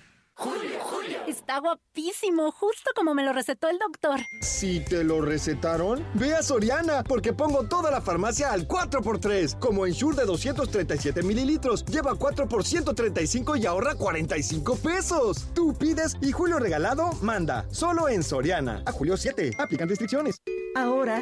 Julio, Julio. Está guapísimo, justo como me lo recetó el doctor. Si te lo recetaron, ve a Soriana, porque pongo toda la farmacia al 4x3. Como Ensure de 237 mililitros, lleva 4 por 135 y ahorra 45 pesos. Tú pides y Julio regalado manda. Solo en Soriana. A julio 7. Aplican restricciones. Ahora,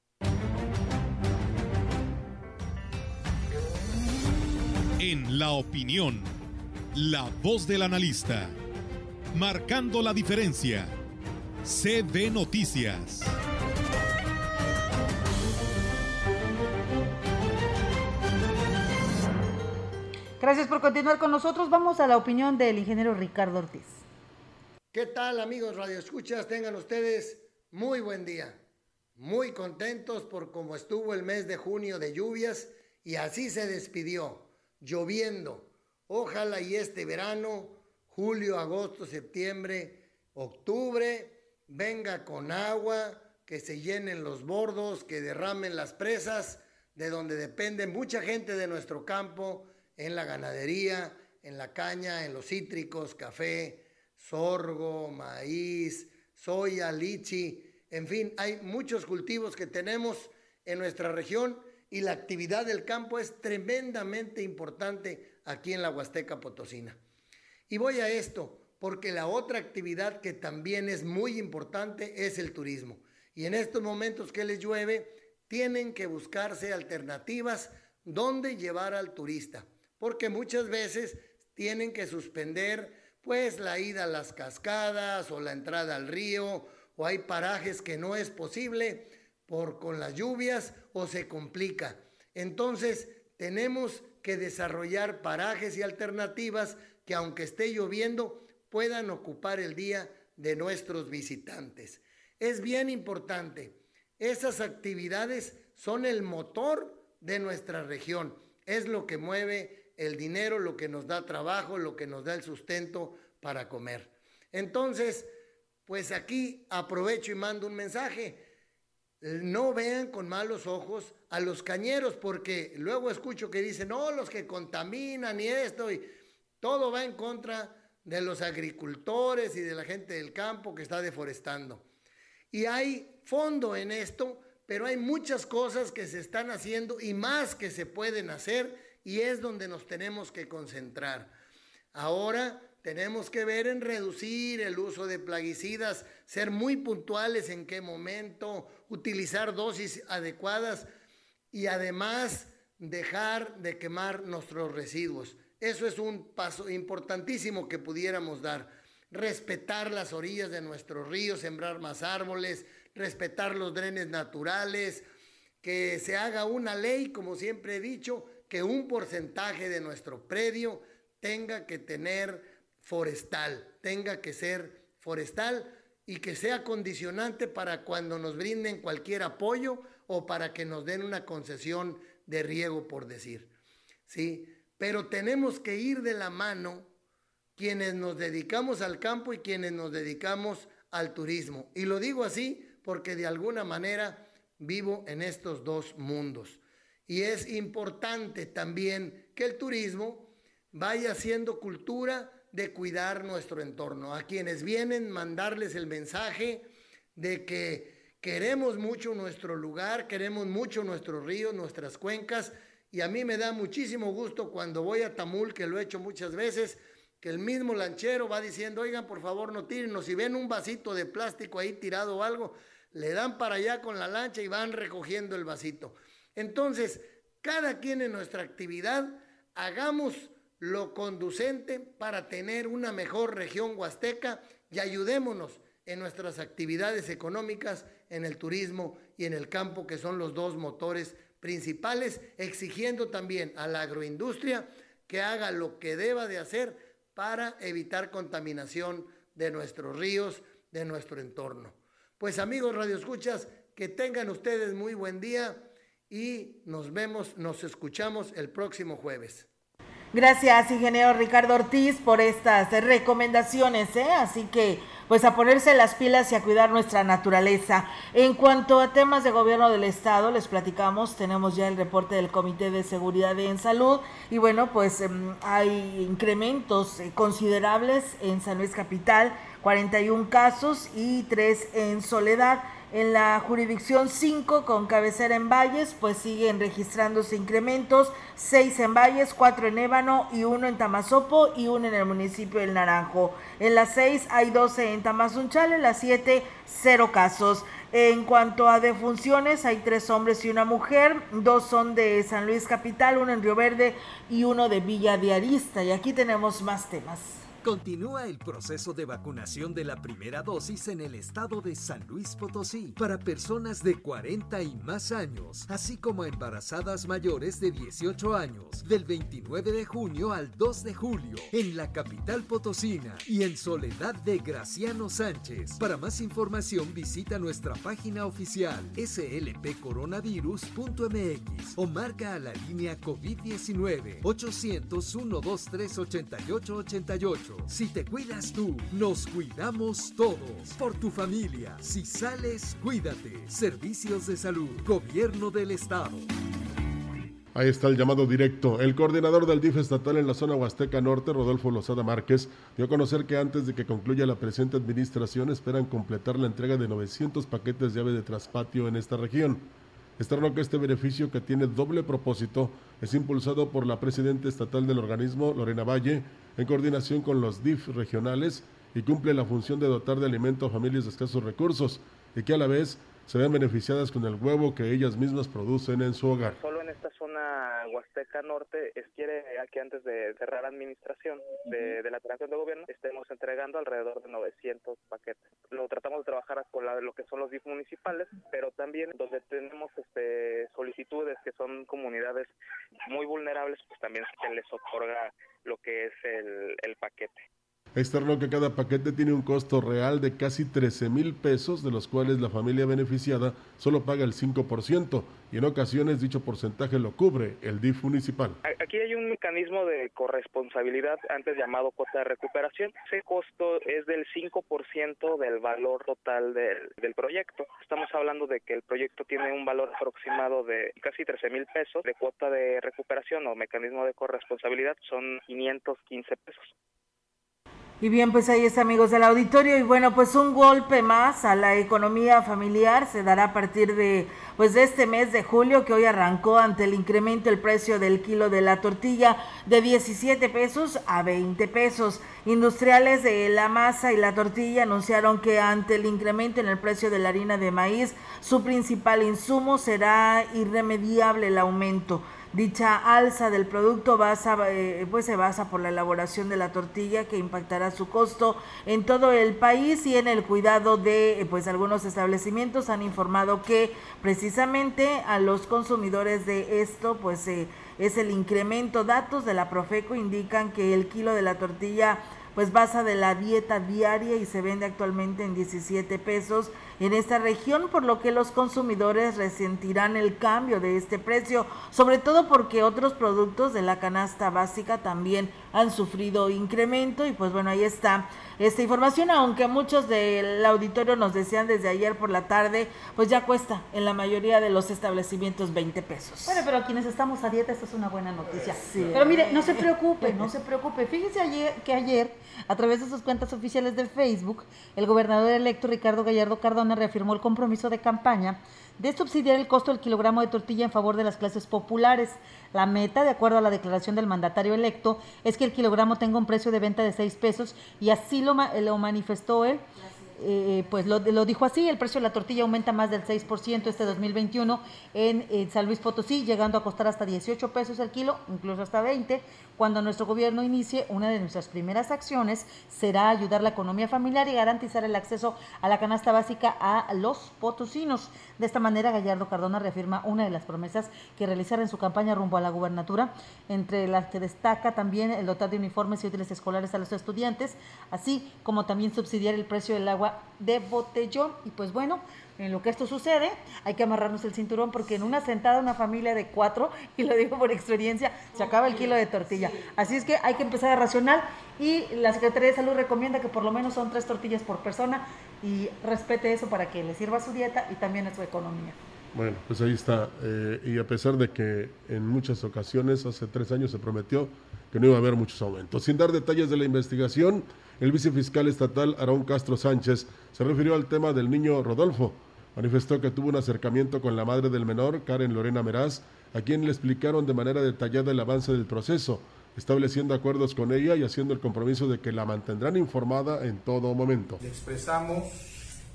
La opinión, la voz del analista, marcando la diferencia. CB Noticias. Gracias por continuar con nosotros. Vamos a la opinión del ingeniero Ricardo Ortiz. ¿Qué tal amigos Radio Escuchas? Tengan ustedes muy buen día. Muy contentos por cómo estuvo el mes de junio de lluvias y así se despidió, lloviendo. Ojalá y este verano, julio, agosto, septiembre, octubre, venga con agua, que se llenen los bordos, que derramen las presas, de donde depende mucha gente de nuestro campo en la ganadería, en la caña, en los cítricos, café, sorgo, maíz, soya, lichi, en fin, hay muchos cultivos que tenemos en nuestra región y la actividad del campo es tremendamente importante aquí en la Huasteca Potosina. Y voy a esto porque la otra actividad que también es muy importante es el turismo. Y en estos momentos que les llueve, tienen que buscarse alternativas donde llevar al turista porque muchas veces tienen que suspender pues la ida a las cascadas o la entrada al río o hay parajes que no es posible por con las lluvias o se complica. Entonces, tenemos que desarrollar parajes y alternativas que aunque esté lloviendo puedan ocupar el día de nuestros visitantes. Es bien importante. Esas actividades son el motor de nuestra región. Es lo que mueve el dinero, lo que nos da trabajo, lo que nos da el sustento para comer. Entonces, pues aquí aprovecho y mando un mensaje. No vean con malos ojos a los cañeros, porque luego escucho que dicen, no, los que contaminan y esto, y todo va en contra de los agricultores y de la gente del campo que está deforestando. Y hay fondo en esto, pero hay muchas cosas que se están haciendo y más que se pueden hacer y es donde nos tenemos que concentrar. Ahora tenemos que ver en reducir el uso de plaguicidas, ser muy puntuales en qué momento, utilizar dosis adecuadas y además dejar de quemar nuestros residuos. Eso es un paso importantísimo que pudiéramos dar. Respetar las orillas de nuestros ríos, sembrar más árboles, respetar los drenes naturales, que se haga una ley, como siempre he dicho, que un porcentaje de nuestro predio tenga que tener forestal, tenga que ser forestal y que sea condicionante para cuando nos brinden cualquier apoyo o para que nos den una concesión de riego, por decir. ¿Sí? Pero tenemos que ir de la mano quienes nos dedicamos al campo y quienes nos dedicamos al turismo. Y lo digo así porque de alguna manera vivo en estos dos mundos. Y es importante también que el turismo vaya siendo cultura de cuidar nuestro entorno. A quienes vienen, mandarles el mensaje de que queremos mucho nuestro lugar, queremos mucho nuestros ríos, nuestras cuencas, y a mí me da muchísimo gusto cuando voy a Tamul, que lo he hecho muchas veces, que el mismo lanchero va diciendo, oigan, por favor no tírenos, si ven un vasito de plástico ahí tirado o algo, le dan para allá con la lancha y van recogiendo el vasito. Entonces, cada quien en nuestra actividad, hagamos lo conducente para tener una mejor región huasteca y ayudémonos en nuestras actividades económicas, en el turismo y en el campo, que son los dos motores principales, exigiendo también a la agroindustria que haga lo que deba de hacer para evitar contaminación de nuestros ríos, de nuestro entorno. Pues amigos radioescuchas, que tengan ustedes muy buen día y nos vemos, nos escuchamos el próximo jueves. Gracias, ingeniero Ricardo Ortiz, por estas recomendaciones, ¿eh? Así que pues a ponerse las pilas y a cuidar nuestra naturaleza. En cuanto a temas de gobierno del estado, les platicamos, tenemos ya el reporte del Comité de Seguridad en Salud y bueno, pues em, hay incrementos eh, considerables en San Luis Capital, 41 casos y 3 en Soledad. En la jurisdicción 5 con cabecera en Valles, pues siguen registrándose incrementos, 6 en Valles, 4 en Ébano y 1 en Tamazopo y 1 en el municipio del Naranjo. En las 6 hay 12 en Tamazunchale, en las 7 0 casos. En cuanto a defunciones, hay 3 hombres y una mujer, dos son de San Luis Capital, uno en Río Verde y uno de Villa de Arista. Y aquí tenemos más temas. Continúa el proceso de vacunación de la primera dosis en el estado de San Luis Potosí para personas de 40 y más años, así como embarazadas mayores de 18 años, del 29 de junio al 2 de julio, en la capital potosina y en Soledad de Graciano Sánchez. Para más información visita nuestra página oficial slpcoronavirus.mx o marca a la línea COVID-19 800 123 8888 si te cuidas tú, nos cuidamos todos. Por tu familia. Si sales, cuídate. Servicios de salud. Gobierno del Estado. Ahí está el llamado directo. El coordinador del DIF estatal en la zona Huasteca Norte, Rodolfo Lozada Márquez, dio a conocer que antes de que concluya la presente administración esperan completar la entrega de 900 paquetes de ave de traspatio en esta región. Externo que este beneficio que tiene doble propósito es impulsado por la presidenta estatal del organismo, Lorena Valle, en coordinación con los DIF regionales y cumple la función de dotar de alimento a familias de escasos recursos y que a la vez se ven beneficiadas con el huevo que ellas mismas producen en su hogar. Zona Huasteca Norte es quiere que antes de cerrar administración de, la operación de gobierno estemos entregando alrededor de 900 paquetes. Lo tratamos de trabajar con la, lo que son los DIF municipales, pero también donde tenemos este, solicitudes que son comunidades muy vulnerables, pues también se les otorga lo que es el, el paquete. Externo que cada paquete tiene un costo real de casi 13 mil pesos, de los cuales la familia beneficiada solo paga el 5% y en ocasiones dicho porcentaje lo cubre el DIF municipal. Aquí hay un mecanismo de corresponsabilidad antes llamado cuota de recuperación. Ese costo es del 5% del valor total del, del, proyecto. Estamos hablando de que el proyecto tiene un valor aproximado de casi 13 mil pesos de cuota de recuperación o mecanismo de corresponsabilidad son 515 pesos. Y bien, pues ahí está, amigos del auditorio. Y bueno, pues un golpe más a la economía familiar se dará a partir de, pues de este mes de julio, que hoy arrancó ante el incremento del precio del kilo de la tortilla de 17 pesos a 20 pesos. Industriales de la masa y la tortilla anunciaron que ante el incremento en el precio de la harina de maíz, su principal insumo será irremediable el aumento. Dicha alza del producto basa, eh, pues se basa por la elaboración de la tortilla que impactará su costo en todo el país y en el cuidado de eh, pues algunos establecimientos han informado que precisamente a los consumidores de esto pues eh, es el incremento. Datos de la Profeco indican que el kilo de la tortilla pues basa de la dieta diaria y se vende actualmente en 17 pesos en esta región, por lo que los consumidores resentirán el cambio de este precio, sobre todo porque otros productos de la canasta básica también han sufrido incremento y pues bueno, ahí está esta información, aunque muchos del auditorio nos decían desde ayer por la tarde, pues ya cuesta en la mayoría de los establecimientos 20 pesos. Bueno, pero quienes estamos a dieta, esto es una buena noticia. Pero mire, no se preocupe, no se preocupe. Fíjese ayer, que ayer, a través de sus cuentas oficiales de Facebook, el gobernador electo Ricardo Gallardo Cardona reafirmó el compromiso de campaña de subsidiar el costo del kilogramo de tortilla en favor de las clases populares. La meta, de acuerdo a la declaración del mandatario electo, es que el kilogramo tenga un precio de venta de 6 pesos y así lo, lo manifestó él eh, pues lo, dijo así, el precio de la tortilla aumenta más del 6% este 2021 en, San Luis Potosí, llegando a costar hasta 18 pesos el kilo, incluso hasta 20. Cuando nuestro gobierno inicie, una de nuestras primeras acciones será ayudar la economía familiar y garantizar el acceso a la canasta básica a los potosinos. De esta manera, Gallardo Cardona reafirma una de las promesas que realizará en su campaña rumbo a la gubernatura, entre las que destaca también el dotar de uniformes y útiles escolares a los estudiantes, así como también subsidiar el precio del agua de botellón. Y pues bueno, en lo que esto sucede, hay que amarrarnos el cinturón porque en una sentada una familia de cuatro, *laughs* y lo digo por experiencia, se acaba el kilo de tortilla. Así es que hay que empezar a racionar y la Secretaría de Salud recomienda que por lo menos son tres tortillas por persona y respete eso para que le sirva a su dieta y también a su economía. Bueno, pues ahí está. Eh, y a pesar de que en muchas ocasiones, hace tres años, se prometió que no iba a haber muchos aumentos. Sin dar detalles de la investigación, el vicefiscal estatal Aarón Castro Sánchez se refirió al tema del niño Rodolfo. Manifestó que tuvo un acercamiento con la madre del menor, Karen Lorena Meraz, a quien le explicaron de manera detallada el avance del proceso, estableciendo acuerdos con ella y haciendo el compromiso de que la mantendrán informada en todo momento. Le expresamos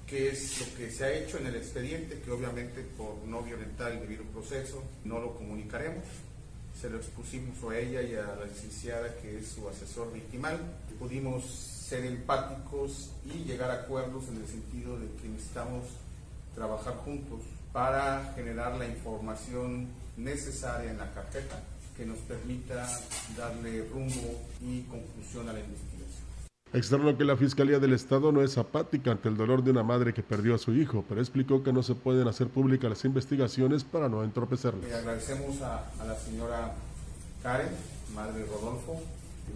qué es lo que se ha hecho en el expediente, que obviamente por no violentar el debido proceso no lo comunicaremos. Se lo expusimos a ella y a la licenciada que es su asesor victimal. Pudimos ser empáticos y llegar a acuerdos en el sentido de que necesitamos trabajar juntos para generar la información necesaria en la carpeta que nos permita darle rumbo y conclusión a la investigación. Externo que la Fiscalía del Estado no es apática ante el dolor de una madre que perdió a su hijo, pero explicó que no se pueden hacer públicas las investigaciones para no entorpecerlas. Le agradecemos a, a la señora Karen, madre Rodolfo,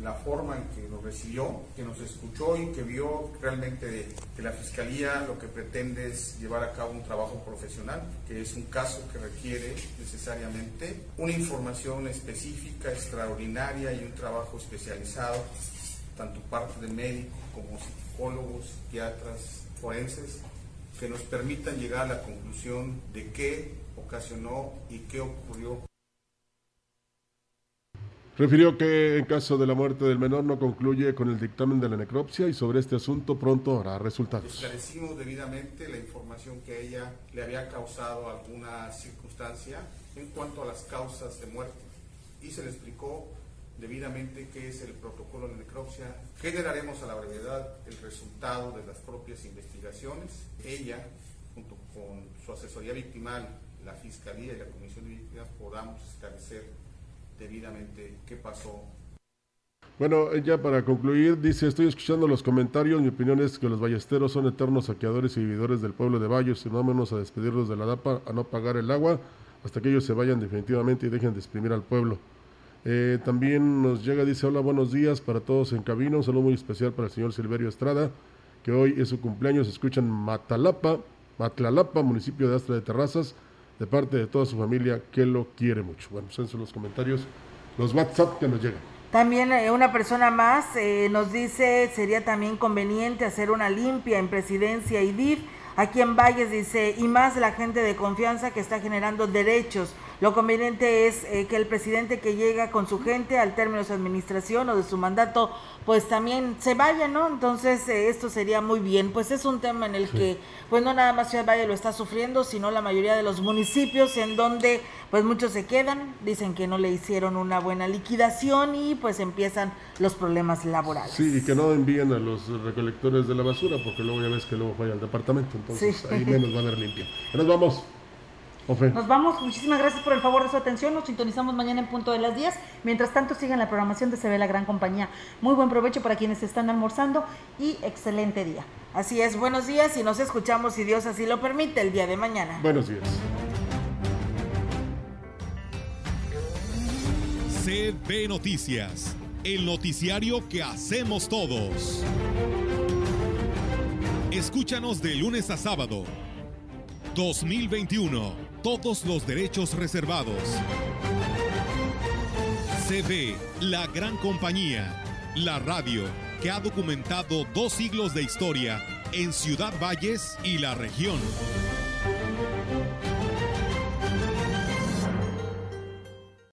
la forma en que nos recibió, que nos escuchó y que vio realmente que la Fiscalía lo que pretende es llevar a cabo un trabajo profesional, que es un caso que requiere necesariamente una información específica, extraordinaria y un trabajo especializado, tanto parte de médicos como psicólogos, psiquiatras, forenses, que nos permitan llegar a la conclusión de qué ocasionó y qué ocurrió Refirió que en caso de la muerte del menor no concluye con el dictamen de la necropsia y sobre este asunto pronto habrá resultados. Esclarecimos debidamente la información que ella le había causado alguna circunstancia en cuanto a las causas de muerte y se le explicó debidamente qué es el protocolo de necropsia. Generaremos a la brevedad el resultado de las propias investigaciones. Ella, junto con su asesoría victimal, la Fiscalía y la Comisión de Víctimas, podamos esclarecer debidamente qué pasó. Bueno, ya para concluir, dice, estoy escuchando los comentarios, mi opinión es que los ballesteros son eternos saqueadores y vividores del pueblo de Vallos y no menos a despedirlos de la DAPA, a no pagar el agua, hasta que ellos se vayan definitivamente y dejen de exprimir al pueblo. Eh, también nos llega, dice, hola, buenos días para todos en cabina, un saludo muy especial para el señor Silverio Estrada, que hoy es su cumpleaños, escuchan Matalapa, Matlalapa, municipio de Astra de Terrazas, de parte de toda su familia que lo quiere mucho. Bueno, pues los comentarios, los WhatsApp que nos llegan. También eh, una persona más eh, nos dice, sería también conveniente hacer una limpia en presidencia y DIF. Aquí en Valles dice, y más la gente de confianza que está generando derechos lo conveniente es eh, que el presidente que llega con su gente al término de su administración o de su mandato, pues también se vaya, ¿no? Entonces eh, esto sería muy bien. Pues es un tema en el que, pues no nada más Ciudad Valle lo está sufriendo, sino la mayoría de los municipios en donde, pues muchos se quedan, dicen que no le hicieron una buena liquidación y pues empiezan los problemas laborales. Sí, y que no envíen a los recolectores de la basura, porque luego ya ves que luego falla el departamento, entonces ahí menos va a haber limpia. nos vamos. Nos vamos, muchísimas gracias por el favor de su atención, nos sintonizamos mañana en punto de las 10. Mientras tanto, sigan la programación de Se ve la gran compañía. Muy buen provecho para quienes están almorzando y excelente día. Así es, buenos días y nos escuchamos, si Dios así lo permite, el día de mañana. Buenos días. CB Noticias, el noticiario que hacemos todos. Escúchanos de lunes a sábado. 2021 todos los derechos reservados. CB, la gran compañía, la radio que ha documentado dos siglos de historia en Ciudad Valles y la región.